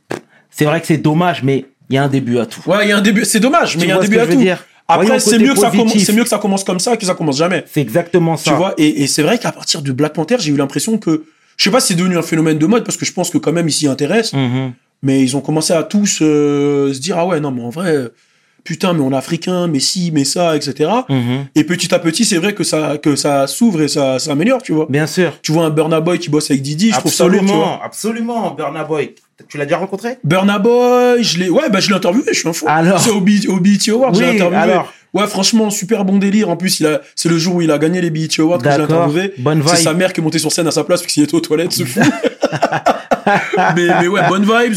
C'est vrai que c'est dommage, mais il y a un début à tout. Ouais, il y a un début, c'est dommage, mais il y a un début à tout. dire? Après, c'est mieux, que ça commence, c'est mieux que ça commence comme ça que ça commence jamais. C'est exactement ça. Tu vois, et, et c'est vrai qu'à partir de Black Panther, j'ai eu l'impression que, je sais pas si c'est devenu un phénomène de mode parce que je pense que quand même ils s'y intéressent, Mhm. mais ils ont commencé à tous euh, se dire ah ouais non mais en vrai putain mais on est africain mais si mais ça etc Mhm. et petit à petit c'est vrai que ça que ça s'ouvre et ça ça améliore tu vois. Bien sûr. tu vois un Burna Boy qui bosse avec Didi je trouve ça lourd tu vois. absolument, absolument, Burna Boy. Tu l'as déjà rencontré? Burna Boy je l'ai ouais bah je l'ai interviewé je suis un fou. Alors c'est au, B- au BET Awards je l'ai Oui, interviewé. alors ouais franchement super bon délire. En plus il a c'est le jour où il a gagné les BET Awards que j'ai interviewé. Bonne c'est vibe. sa mère qui est montée sur scène à sa place parce qu'il était aux toilettes ce fou. [LAUGHS] [LAUGHS] Mais, mais ouais bonne vibes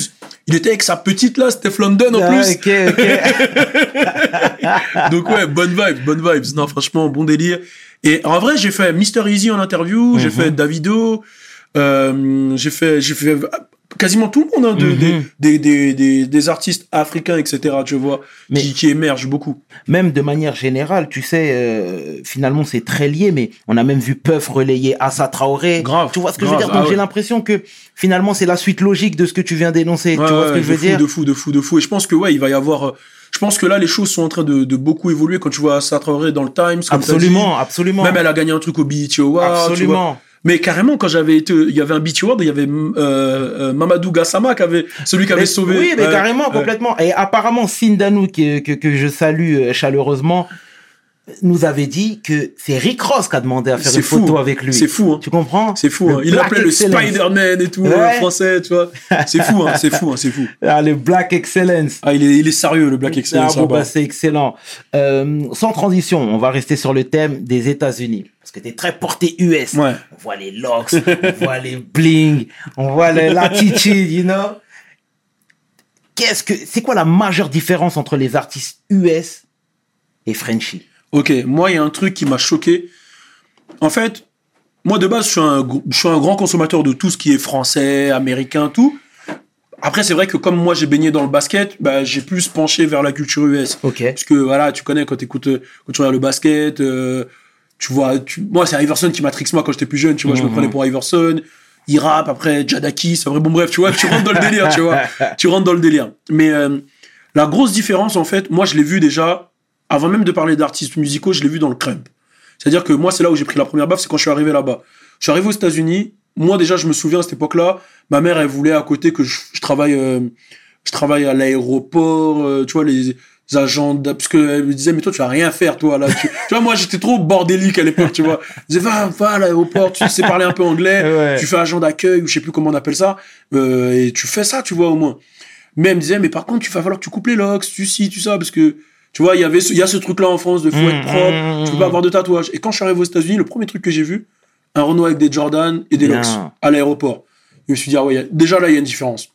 il était avec sa petite là Steph London en Ah, plus ok, ok. [LAUGHS] Donc ouais, bonne vibes, bonne vibes. Non, franchement, bon délire. Et en vrai, j'ai fait Mister Easy en interview, j'ai Mhm. fait Davido, euh, j'ai fait, j'ai fait quasiment tout le monde, hein, de, Mhm. des, des, des, des, des artistes africains, etc. Tu vois, Mais- qui, qui émergent beaucoup. même de manière générale, tu sais, euh, finalement c'est très lié, mais on a même vu Puff relayer Assa Traoré. Grave, Tu vois ce que je veux dire? Donc ah j'ai l'impression que finalement c'est la suite logique de ce que tu viens d'énoncer. Ouais, tu vois ce que je veux fou, dire? De fou, de fou, de fou. Et je pense que ouais, il va y avoir. euh, je pense que là, les choses sont en train de, de beaucoup évoluer quand tu vois Assa Traoré dans le Times. comme Absolument, dit. absolument. Même elle a gagné un truc au BET Awards. tu vois. Mais carrément, quand j'avais été, il y avait un BET Award, il y avait euh, euh, Mamadou Gassama qui avait, celui qui avait Mais- sauvé. Oui, mais carrément, complètement. Et apparemment, Sindanou, que, que, que je salue euh, chaleureusement, nous avait dit que c'est Rick Ross qui a demandé à faire une fou. photo avec lui. C'est fou, hein. Tu comprends? C'est fou. Hein. Il l'appelait le. Spider-Man et tout, Ouais. en français, tu vois. C'est fou, hein, c'est fou, hein, c'est fou. [LAUGHS] Ah, le Black Excellence. Ah, il est, il est sérieux, le Black Excellence. Ah, bon, bah, c'est excellent. Euh, sans transition, on va rester sur le thème des États-Unis. Parce que tu es très porté US. Ouais. On voit les locks, on voit les bling, on voit l'attitude, you know. Qu'est-ce que, c'est quoi la majeure différence entre les artistes US et Frenchy? Ok, moi, il y a un truc qui m'a choqué. En fait, moi, de base, je suis, un, je suis un grand consommateur de tout ce qui est français, américain, tout. Après, c'est vrai que comme moi, j'ai baigné dans le basket, bah, j'ai plus penché vers la culture US. Ok. Parce que, voilà, tu connais, quand, écoutes, quand tu regardes le basket, euh, tu vois, tu... moi, c'est Iverson qui matrix moi quand j'étais plus jeune, tu vois, je me Mhm. prenais pour Iverson. Il rappe, après, Jadakis, c'est vrai, bon, bref, tu vois, tu rentres dans le délire, tu vois. [LAUGHS] Tu rentres dans le délire. Mais euh, la grosse différence, en fait, moi, je l'ai vu déjà, avant même de parler d'artistes musicaux, je l'ai vu dans le crump. C'est-à-dire que moi, c'est là où j'ai pris la première baffe, c'est quand je suis arrivé là-bas. Je suis arrivé aux États-Unis. Moi, déjà, je me souviens à cette époque-là, ma mère, elle voulait à côté que je, je travaille, euh, je travaille à l'aéroport, euh, tu vois, les agents, d'a- parce qu'elle me disait, mais toi, tu vas rien faire, toi, là. Tu, tu vois, moi, j'étais trop bordélique à l'époque, tu vois. Elle disait, va, va à l'aéroport, tu sais parler un peu anglais, [LAUGHS] Ouais. tu fais agent d'accueil, ou je sais plus comment on appelle ça, euh, et tu fais ça, tu vois, au moins. Mais elle me disait, mais par contre, tu vas falloir que tu coupes les locks, tu ci, tu ça, parce que, tu vois, il y avait, il y a ce truc-là en France de faut Mm, être propre, mm, tu mm, peux pas avoir de tatouage. Et quand je suis arrivé aux États-Unis, le premier truc que j'ai vu, un Renault avec des Jordan et des locks à l'aéroport. Je me suis dit, ah ouais, a- déjà là, il y a une différence.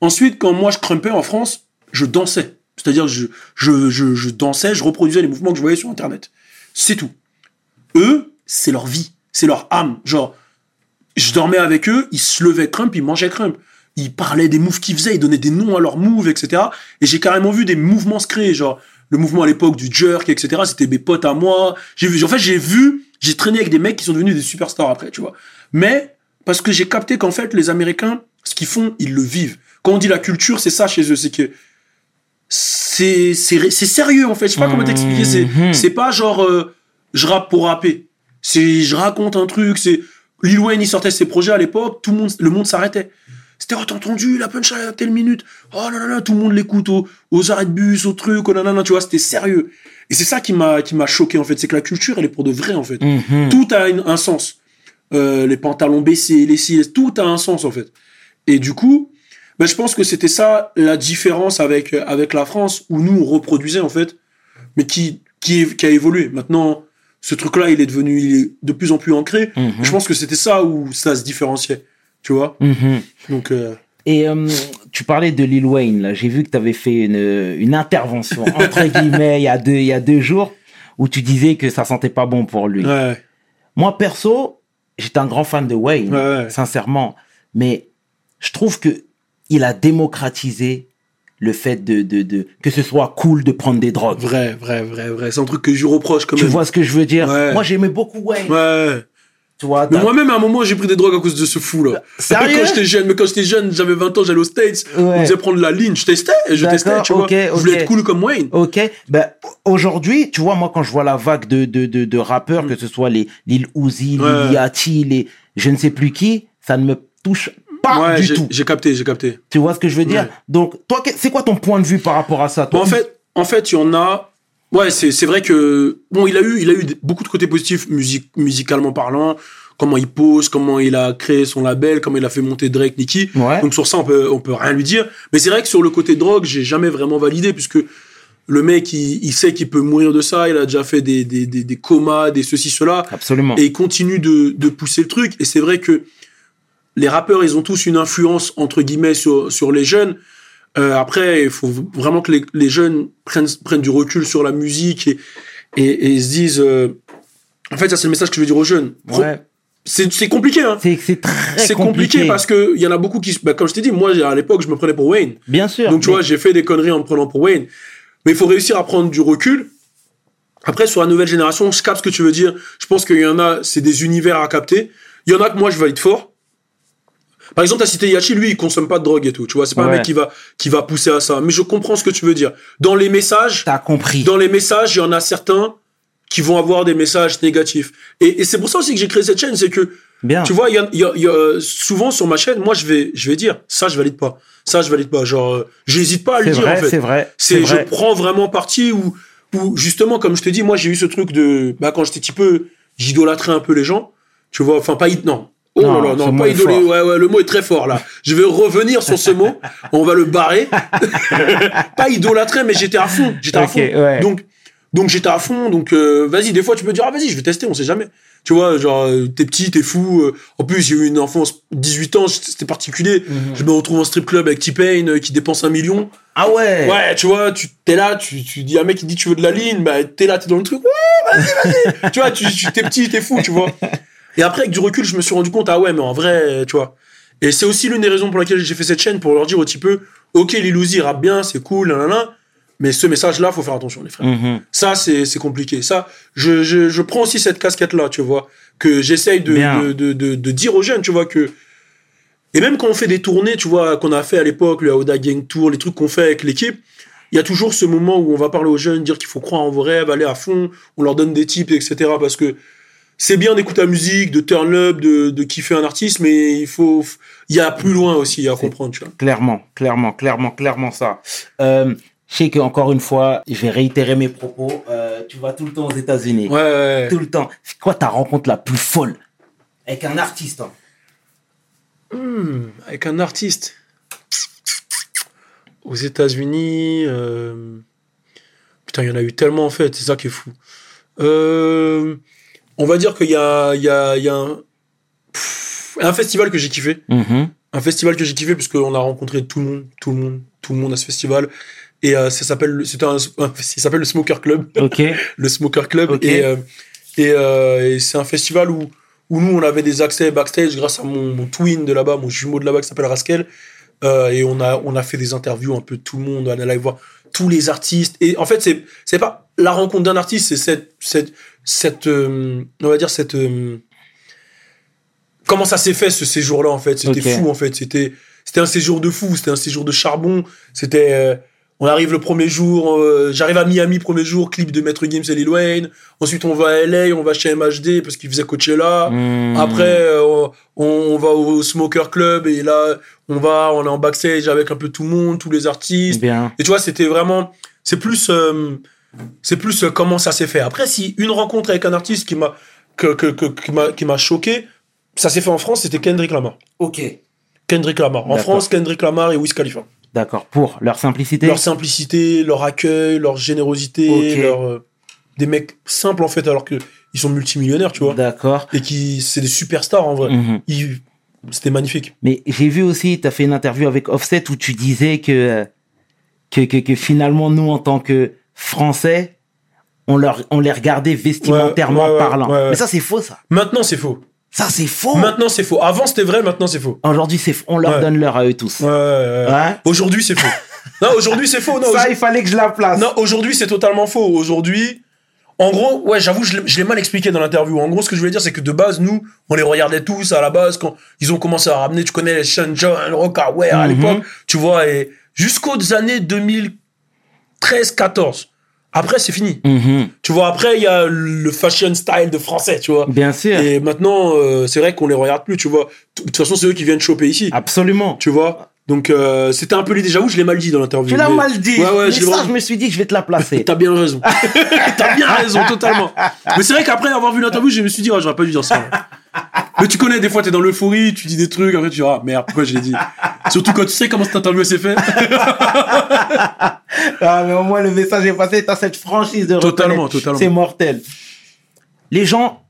Ensuite, quand moi je crumpais en France, je dansais. C'est-à-dire, je, je, je, je dansais, je reproduisais les mouvements que je voyais sur Internet. C'est tout. Eux, c'est leur vie, c'est leur âme. Genre, je dormais avec eux, ils se levaient crump, ils mangeaient crump. Ils parlaient des moves qu'ils faisaient, ils donnaient des noms à leurs moves, etc. Et j'ai carrément vu des mouvements se créer, genre le mouvement à l'époque du jerk, etc. C'était mes potes à moi. J'ai vu, en fait, j'ai vu, j'ai traîné avec des mecs qui sont devenus des superstars après, tu vois. Mais parce que j'ai capté qu'en fait, les Américains, ce qu'ils font, ils le vivent. Quand on dit la culture, c'est ça chez eux, c'est que c'est sérieux en fait. Je sais pas comment t'expliquer. C'est Mhm. c'est pas genre euh, je rappe pour rapper. C'est je raconte un truc. C'est Lil Wayne il sortait ses projets à l'époque, tout le monde le monde s'arrêtait. C'était oh t'as entendu la punchline à telle minute. Oh là là là tout le monde l'écoute aux, aux arrêts de bus, aux trucs, oh là là là, tu vois c'était sérieux. Et c'est ça qui m'a qui m'a choqué en fait, c'est que la culture elle est pour de vrai en fait. Mhm. Tout a une- un sens. Euh, les pantalons baissés, les cils, tout a un sens en fait. Et du coup, ben, je pense que c'était ça la différence avec avec la France où nous on reproduisait en fait, mais qui qui, qui a évolué. Maintenant, ce truc-là, il est devenu il est de plus en plus ancré. Mhm. Je pense que c'était ça où ça se différenciait, tu vois. Mhm. Donc euh, Et euh, tu parlais de Lil Wayne, là. J'ai vu que tu avais fait une, une intervention, entre [LAUGHS] guillemets, il y, a deux, il y a deux jours, où tu disais que ça sentait pas bon pour lui. ouais, Moi, perso, j'étais un grand fan de Wayne, Ouais, sincèrement. Mais je trouve que il a démocratisé le fait de, de, de que ce soit cool de prendre des drogues. vrai, vrai, vrai, vrai. C'est un truc que je reproche quand Tu même. vois ce que je veux dire? Ouais. Moi, j'aimais beaucoup Wayne. Ouais. Tu vois, Mais moi-même, à un moment, j'ai pris des drogues à cause de ce fou, là. Sérieux [LAUGHS] Quand j'étais jeune, mais quand j'étais jeune, j'avais 20 ans, j'allais aux States. On Ouais. me disait prendre la ligne. Je testais, et je testais, tu vois. ok, Je voulais être cool comme Wayne. Ok, ben aujourd'hui, tu vois, moi quand je vois la vague de de de, de rappeurs, Mm. que ce soit les Lil Uzi, Ouais. Lil Yachty, les je ne sais plus qui, ça ne me touche pas ouais, du tout. j'ai capté, j'ai capté. Tu vois ce que je veux dire? Donc toi, c'est quoi ton point de vue par rapport à ça? Bon, en fait, en fait, il y en a. Ouais, c'est vrai que bon, il a eu, il a eu beaucoup de côtés positifs musique, musicalement parlant. Comment il pose, comment il a créé son label, comment il a fait monter Drake, Nicki. Ouais. Donc sur ça, on peut, on peut rien lui dire. Mais c'est vrai que sur le côté drogue, j'ai jamais vraiment validé puisque le mec, il, il sait qu'il peut mourir de ça. Il a déjà fait des, des, des, des comas, des ceci, cela. Absolument. Et il continue de, de pousser le truc. Et c'est vrai que les rappeurs, ils ont tous une influence, entre guillemets, sur, sur les jeunes. Euh, après, il faut vraiment que les, les jeunes prennent, prennent du recul sur la musique et, et, et se disent... euh, En fait, ça, c'est le message que je veux dire aux jeunes. Ouais. C'est c'est compliqué, hein. C'est très C'est compliqué, parce que il y en a beaucoup qui... Bah, comme je t'ai dit, moi, à l'époque, je me prenais pour Wayne. bien sûr. Donc, tu mais- vois, j'ai fait des conneries en me prenant pour Wayne. Mais il faut réussir à prendre du recul. Après, sur la nouvelle génération, je capte ce que tu veux dire. Je pense qu'il y en a, c'est des univers à capter. Il y en a que moi, je valide fort. Par exemple, t'as cité Yachi, lui, il consomme pas de drogue et tout. Tu vois, c'est pas un mec qui va, qui va pousser à ça. Mais je comprends ce que tu veux dire. Dans les messages, T'as compris. dans les messages, il y en a certains qui vont avoir des messages négatifs. Et, et c'est pour ça aussi que j'ai créé cette chaîne, c'est que Bien. tu vois, il y a, y a- y a, euh, souvent sur ma chaîne, moi je vais, je vais dire ça, je valide pas, ça je valide pas. Genre, euh, j'hésite pas à le dire vrai, en fait. c'est vrai. C'est, je prends vraiment parti où où justement, comme je te dis, moi j'ai eu ce truc de, bah quand j'étais petit peu, j'idolâtrais un peu les gens, tu vois, enfin pas non. Oh Non, là là, non, pas idolé. Ouais, ouais, le mot est très fort là. Je vais revenir sur ce mot. On va le barrer. [LAUGHS] pas idolâtrer, mais j'étais à fond. J'étais à fond. ouais. Donc, donc j'étais à fond. Donc, euh, vas-y, des fois tu peux dire, ah vas-y, je vais tester, on sait jamais. Tu vois, genre, euh, t'es petit, t'es fou. euh, En plus, j'ai eu une enfance 18 ans, c'était particulier. Mhm. Je me retrouve en strip club avec T-Pain qui dépense un million. Ah ouais. Ouais, tu vois, tu t'es là, tu, tu dis à un mec qui dit tu veux de la ligne, bah t'es là, t'es dans le truc, ouais, vas-y, vas-y. [LAUGHS] tu vois, tu, tu t'es petit, t'es fou, tu vois. Et après, avec du recul, je me suis rendu compte, ah ouais, mais en vrai, tu vois. Et c'est aussi l'une des raisons pour laquelle j'ai fait cette chaîne, pour leur dire au petit peu, ok, Lil Uzi rappe bien, c'est cool, nanana, mais ce message-là, faut faire attention, les frères. Mhm. Ça, c'est, c'est compliqué. Ça, je, je, je prends aussi cette casquette-là, tu vois, que j'essaye de, Bien. de, de, de, de dire aux jeunes, tu vois, que. Et même quand on fait des tournées, tu vois, qu'on a fait à l'époque, le Aoda Gang Tour, les trucs qu'on fait avec l'équipe, il y a toujours ce moment où on va parler aux jeunes, dire qu'il faut croire en vos rêves, aller à fond, on leur donne des tips, etc. Parce que c'est bien d'écouter la musique, de turn up, de, de kiffer un artiste, mais il faut, il y a plus loin aussi à comprendre, tu vois. Clairement, clairement, clairement, clairement ça. Euh, je sais qu'encore une fois, je vais réitérer mes propos. Euh, tu vas tout le temps aux États-Unis. Ouais, ouais, ouais. Tout le temps. C'est quoi ta rencontre la plus folle? Avec un artiste hein Hmm, avec un artiste. Aux États-Unis. euh, Putain, il y en a eu tellement en fait, c'est ça qui est fou. Euh, On va dire qu'il y a, il y a, il y a un... Pff, un festival que j'ai kiffé. Mhm. Un festival que j'ai kiffé parce qu'on a rencontré tout le monde, tout le monde, tout le monde à ce festival. Et euh, ça s'appelle, c'était un, un- il s'appelle le Smoker Club [LAUGHS] le Smoker Club. Et, euh, et, euh, et c'est un festival où, où nous, on avait des accès backstage grâce à mon, mon twin de là-bas, mon jumeau de là-bas qui s'appelle Raskel. Euh, et on a, on a fait des interviews un peu de tout le monde, on allait voir tous les artistes. Et en fait, c'est, c'est pas la rencontre d'un artiste, c'est cette, cette, cette euh, on va dire cette, euh, comment ça s'est fait ce séjour-là en fait? C'était fou en fait. C'était, c'était un séjour de fou, c'était un séjour de charbon. C'était, euh, on arrive le premier jour, j'arrive à Miami premier jour, clip de Maître Gims et Lil Wayne. Ensuite, on va à LA, on va chez MHD parce qu'il faisait Coachella. Mhm. Après, on, on va au Smoker Club et là, on va, on est en backstage avec un peu tout le monde, tous les artistes. Bien. Et tu vois, c'était vraiment, c'est plus, c'est plus euh, comment ça s'est fait. Après, si une rencontre avec un artiste qui m'a, que, que, que- qui m'a, qui m'a choqué, ça s'est fait en France, c'était Kendrick Lamar. Ok. Kendrick Lamar. En. France, Kendrick Lamar et Wiz Khalifa. D'accord. Pour leur simplicité. Leur simplicité, leur accueil, leur générosité, leur, euh, des mecs simples en fait, alors que ils sont multimillionnaires, tu vois. D'accord. Et qui, c'est des superstars en vrai. Mhm. Ils- c'était magnifique. Mais j'ai vu aussi, tu as fait une interview avec Offset où tu disais que, que, que, que finalement, nous, en tant que Français, on, leur, on les regardait vestimentairement Ouais, ouais, ouais, parlant. ouais. Mais ça, c'est faux, ça. Maintenant, c'est faux. Ça, c'est faux. Maintenant, c'est faux. Avant, c'était vrai. Maintenant, c'est faux. Aujourd'hui, c'est on leur donne l'heure à eux tous. Aujourd'hui, c'est faux. [LAUGHS] non, aujourd'hui, c'est faux. Non, ça, il fallait que je la place. non, aujourd'hui, c'est totalement faux. Aujourd'hui, en gros, ouais, j'avoue, je l'ai- mal expliqué dans l'interview. En gros, ce que je voulais dire, c'est que de base, nous, on les regardait tous à la base quand ils ont commencé à ramener, tu connais les Sean John, Rockaware à Mhm. l'époque, tu vois, et jusqu'aux années 2013-14. Après, c'est fini. Mhm. Tu vois, après, il y a le fashion style de français, tu vois. Bien sûr. Et maintenant, euh, c'est vrai qu'on les regarde plus, tu vois. De toute façon, c'est eux qui viennent choper ici, Absolument. tu vois. Donc, euh, c'était un peu l'idée. J'avoue, je l'ai mal dit dans l'interview. Tu l'as mais- mal dit. Ouais, ouais, mais je ça, vraiment- je me suis dit que je vais te la placer. [LAUGHS] T'as bien raison. [LAUGHS] T'as bien raison, totalement. Mais c'est vrai qu'après avoir vu l'interview, je me suis dit, ah, j'aurais pas dû dire ça. Mais tu connais, des fois, t'es dans l'euphorie, tu dis des trucs, après tu dis, ah, merde, pourquoi je l'ai dit? Surtout quand tu sais comment cette interview s'est fait. [LAUGHS] Ah, mais au moins, le message est passé. T'as cette franchise de Totalement, totalement. C'est mortel. Les gens,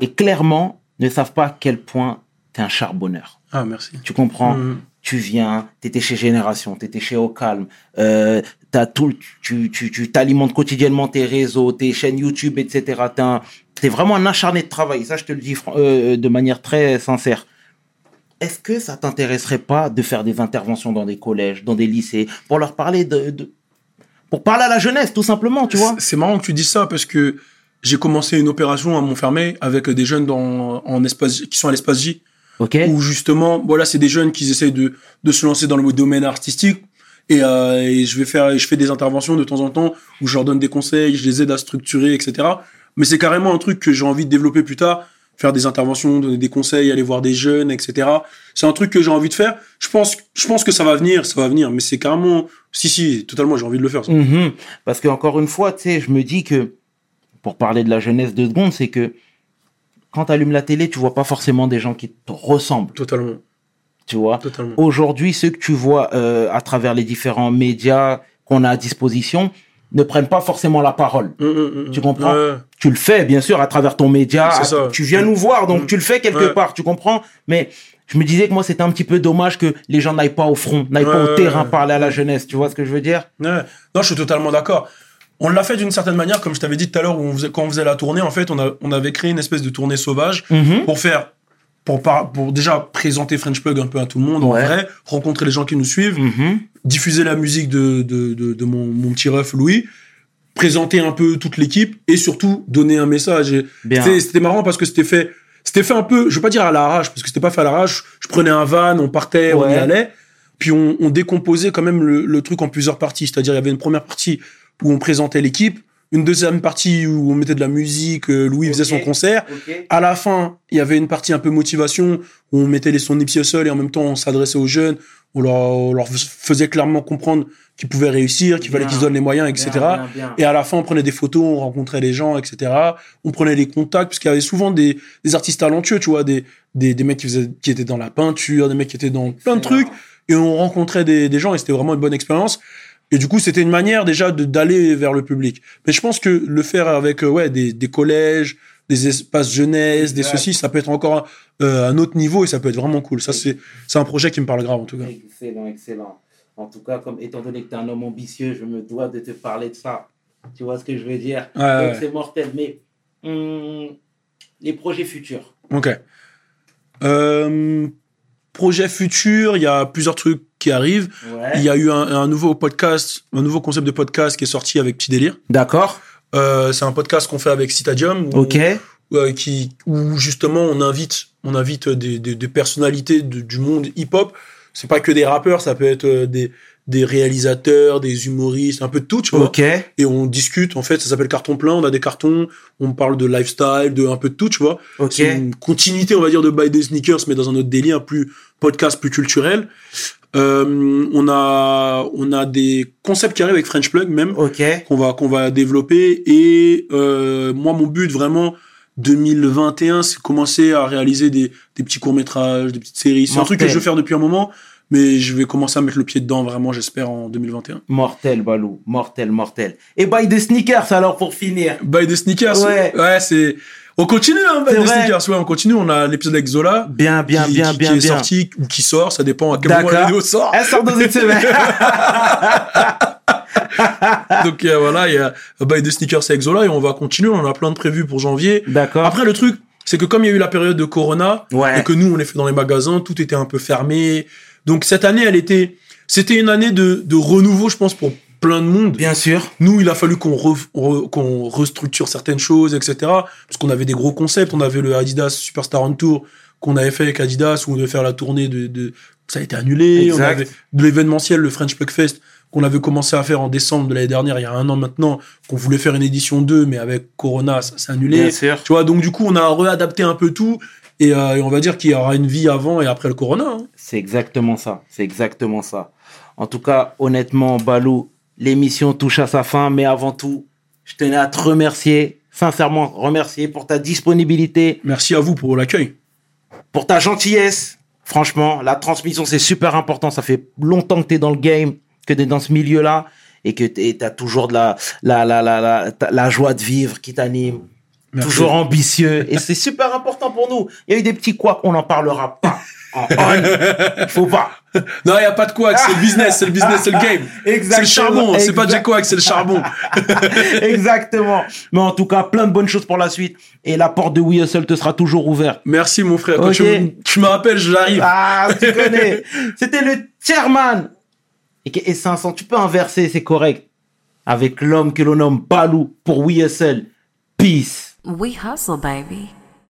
et clairement, ne savent pas à quel point t'es un charbonneur. Ah, merci. Tu comprends? Mhm. Tu viens, t'étais chez Génération, t'étais chez Au Calme, euh, t'as tout, tu, tu, tu t'alimentes quotidiennement tes réseaux, tes chaînes YouTube, etc. T'es, un- t'es vraiment un acharné de travail. Ça, je te le dis euh, de manière très sincère. Est-ce que ça t'intéresserait pas de faire des interventions dans des collèges, dans des lycées, pour leur parler de, pour parler à la jeunesse, tout simplement, tu vois? C'est- marrant que tu dises ça parce que j'ai commencé une opération à Montfermé avec des jeunes dans, en espace, qui sont à l'espace J. Ok. où justement, voilà, c'est des jeunes qui essayent de, de se lancer dans le domaine artistique. Et, euh, et je vais faire, je fais des interventions de temps en temps où je leur donne des conseils, je les aide à structurer, etc. Mais c'est carrément un truc que j'ai envie de développer plus tard, faire des interventions, donner des conseils, aller voir des jeunes, etc. C'est un truc que j'ai envie de faire. Je pense, je pense que ça va venir, ça va venir, mais c'est carrément, si, si, totalement, j'ai envie de le faire. ça. Mhm. Parce que encore une fois, tu sais, je me dis que, pour parler de la jeunesse de secondes, c'est que quand tu allumes la télé, tu vois pas forcément des gens qui te ressemblent, Totalement, tu vois? totalement. Aujourd'hui, ceux que tu vois euh, à travers les différents médias qu'on a à disposition ne prennent pas forcément la parole. Hum, hum, hum, Tu comprends? Ouais. Tu le fais, bien sûr, à travers ton média. C'est ça. Tu viens nous voir, donc tu le fais quelque Ouais. part, tu comprends? Mais je me disais que moi, c'était un petit peu dommage que les gens n'aillent pas au front, n'aillent pas au terrain parler à la jeunesse. Tu vois ce que je veux dire? Ouais. Non, je suis totalement d'accord. On l'a fait d'une certaine manière, comme je t'avais dit tout à l'heure, quand on faisait la tournée, en fait, on, a, on avait créé une espèce de tournée sauvage Mhm. pour faire, pour, par- pour déjà présenter French Plug un peu à tout le monde, Ouais. en vrai, rencontrer les gens qui nous suivent, Mhm. diffuser la musique de, de, de, de mon, mon petit ref Louis, présenter un peu toute l'équipe et surtout donner un message. Et c'était- C'était marrant parce que c'était fait, c'était fait un peu, je veux pas dire à l'arrache, parce que c'était pas fait à l'arrache. Je prenais un van, on partait, on y allait, puis on, on décomposait quand même le, le truc en plusieurs parties. C'est-à-dire, il y avait une première partie où on présentait l'équipe, une deuxième partie où on mettait de la musique, euh, Louis faisait son concert. À la fin, il y avait une partie un peu motivation où on mettait les sons Nipsey Hussle et en même temps on s'adressait aux jeunes, on leur, on leur faisait clairement comprendre qu'ils pouvaient réussir, qu'il fallait qu'ils se donnent les moyens, etc. Bien, bien, bien. Et à la fin, on prenait des photos, on rencontrait les gens, etc. On prenait les contacts, parce qu'il y avait souvent des, des artistes talentueux, tu vois, des, des, des mecs qui, faisaient, qui étaient dans la peinture, des mecs qui étaient dans plein de trucs, et on rencontrait des, des gens, et c'était vraiment une bonne expérience. Et du coup, c'était une manière déjà d'aller vers le public. Mais je pense que le faire avec euh, ouais, des, des collèges, des espaces jeunesse, des ceci, ça peut être encore euh, un autre niveau, et ça peut être vraiment cool. Ça, c'est c'est un projet qui me parle grave, en tout cas. Excellent, excellent. En tout cas, comme étant donné que tu es un homme ambitieux, je me dois de te parler de ça. Tu vois ce que je veux dire? Ouais, Donc ouais. c'est mortel. Mais hum, les projets futurs. Ok. Euh, projet futur, il y a plusieurs trucs qui arrivent. Ouais. Il y a eu un, un nouveau podcast, un nouveau concept de podcast qui est sorti avec Petit Délire. D'accord. Euh, c'est un podcast qu'on fait avec Citadium. où- Ok. euh, qui, où justement on invite, on invite des, des, des personnalités de- du monde hip-hop. C'est pas que des rappeurs, ça peut être euh, des, des réalisateurs, des humoristes, un peu de tout, tu vois. Ok. Et on discute, en fait, ça s'appelle carton plein, on a des cartons, on parle de lifestyle, de un peu de tout, tu vois. Ok. C'est une continuité, on va dire, de Buy the Sneakers, mais dans un autre délire, plus podcast, plus culturel. Euh, on a, on a des concepts qui arrivent avec French Plug même, Ok. qu'on va, qu'on va développer. Et euh, moi, mon but vraiment 2021, c'est commencer à réaliser des, des petits courts métrages, des petites séries. C'est un truc que je veux faire depuis un moment, mais je vais commencer à mettre le pied dedans vraiment, j'espère, en 2021. Mortel, Balou. Mortel, mortel. Et buy des sneakers alors pour finir. Buy the Sneakers, Ouais. c'est. On continue, hein. Sneakers, ouais, on continue. On a l'épisode avec Zola. Bien, bien, qui, bien, qui- bien, qui est bien. sorti ou qui sort, ça dépend à quel moment la vidéo sort. Elle sort dans une semaine. [LAUGHS] Donc euh, voilà, il y a Buy the Sneakers avec Zola et on va continuer. On a plein de prévus pour janvier. D'accord. Après, le truc, c'est que comme il y a eu la période de Corona Ouais. et que nous, on est fait dans les magasins, tout était un peu fermé. Donc cette année, elle était, c'était une année de, de renouveau, je pense, pour plein de monde. Bien sûr. Nous, il a fallu qu'on re- re- qu'on restructure certaines choses, etc. Parce qu'on avait des gros concepts. On avait le Adidas Superstar on Tour qu'on avait fait avec Adidas où on devait faire la tournée de, de... ça a été annulé. Exact. On avait de l'événementiel, le French Plug Fest qu'on avait commencé à faire en décembre de l'année dernière, il y a un an maintenant, qu'on voulait faire une édition 2, mais avec Corona, ça s'est annulé. Bien sûr. Tu vois, donc du coup, on a réadapté un peu tout. Et, euh, et on va dire qu'il y aura une vie avant et après le Corona. hein. C'est exactement ça. C'est exactement ça. En tout cas, honnêtement, Balou, l'émission touche à sa fin, mais avant tout, je tenais à te remercier, sincèrement remercier pour ta disponibilité, Merci à vous pour l'accueil. pour ta gentillesse. Franchement, la transmission, c'est super important. Ça fait longtemps que tu es dans le game, que tu es dans ce milieu-là et que tu as toujours de la, la, la, la, la, joie de vivre qui t'anime. Toujours ambitieux. Et c'est super important pour nous. Il y a eu des petits couacs, on n'en parlera pas. En on. Faut pas. Non, il n'y a pas de quoi, c'est le business, c'est le business, c'est le game. C'est le charbon, c'est pas Jack Quack, c'est le charbon. [LAUGHS] Exactement. Mais en tout cas, plein de bonnes choses pour la suite. Et la porte de We Hustle te sera toujours ouverte. Merci mon frère, quand tu, me- tu me rappelles, j'arrive. Ah, tu connais. C'était le chairman. Et, que- et 500, tu peux inverser, c'est correct. Avec l'homme que l'on nomme Balou pour We Hustle. Peace. We hustle, baby.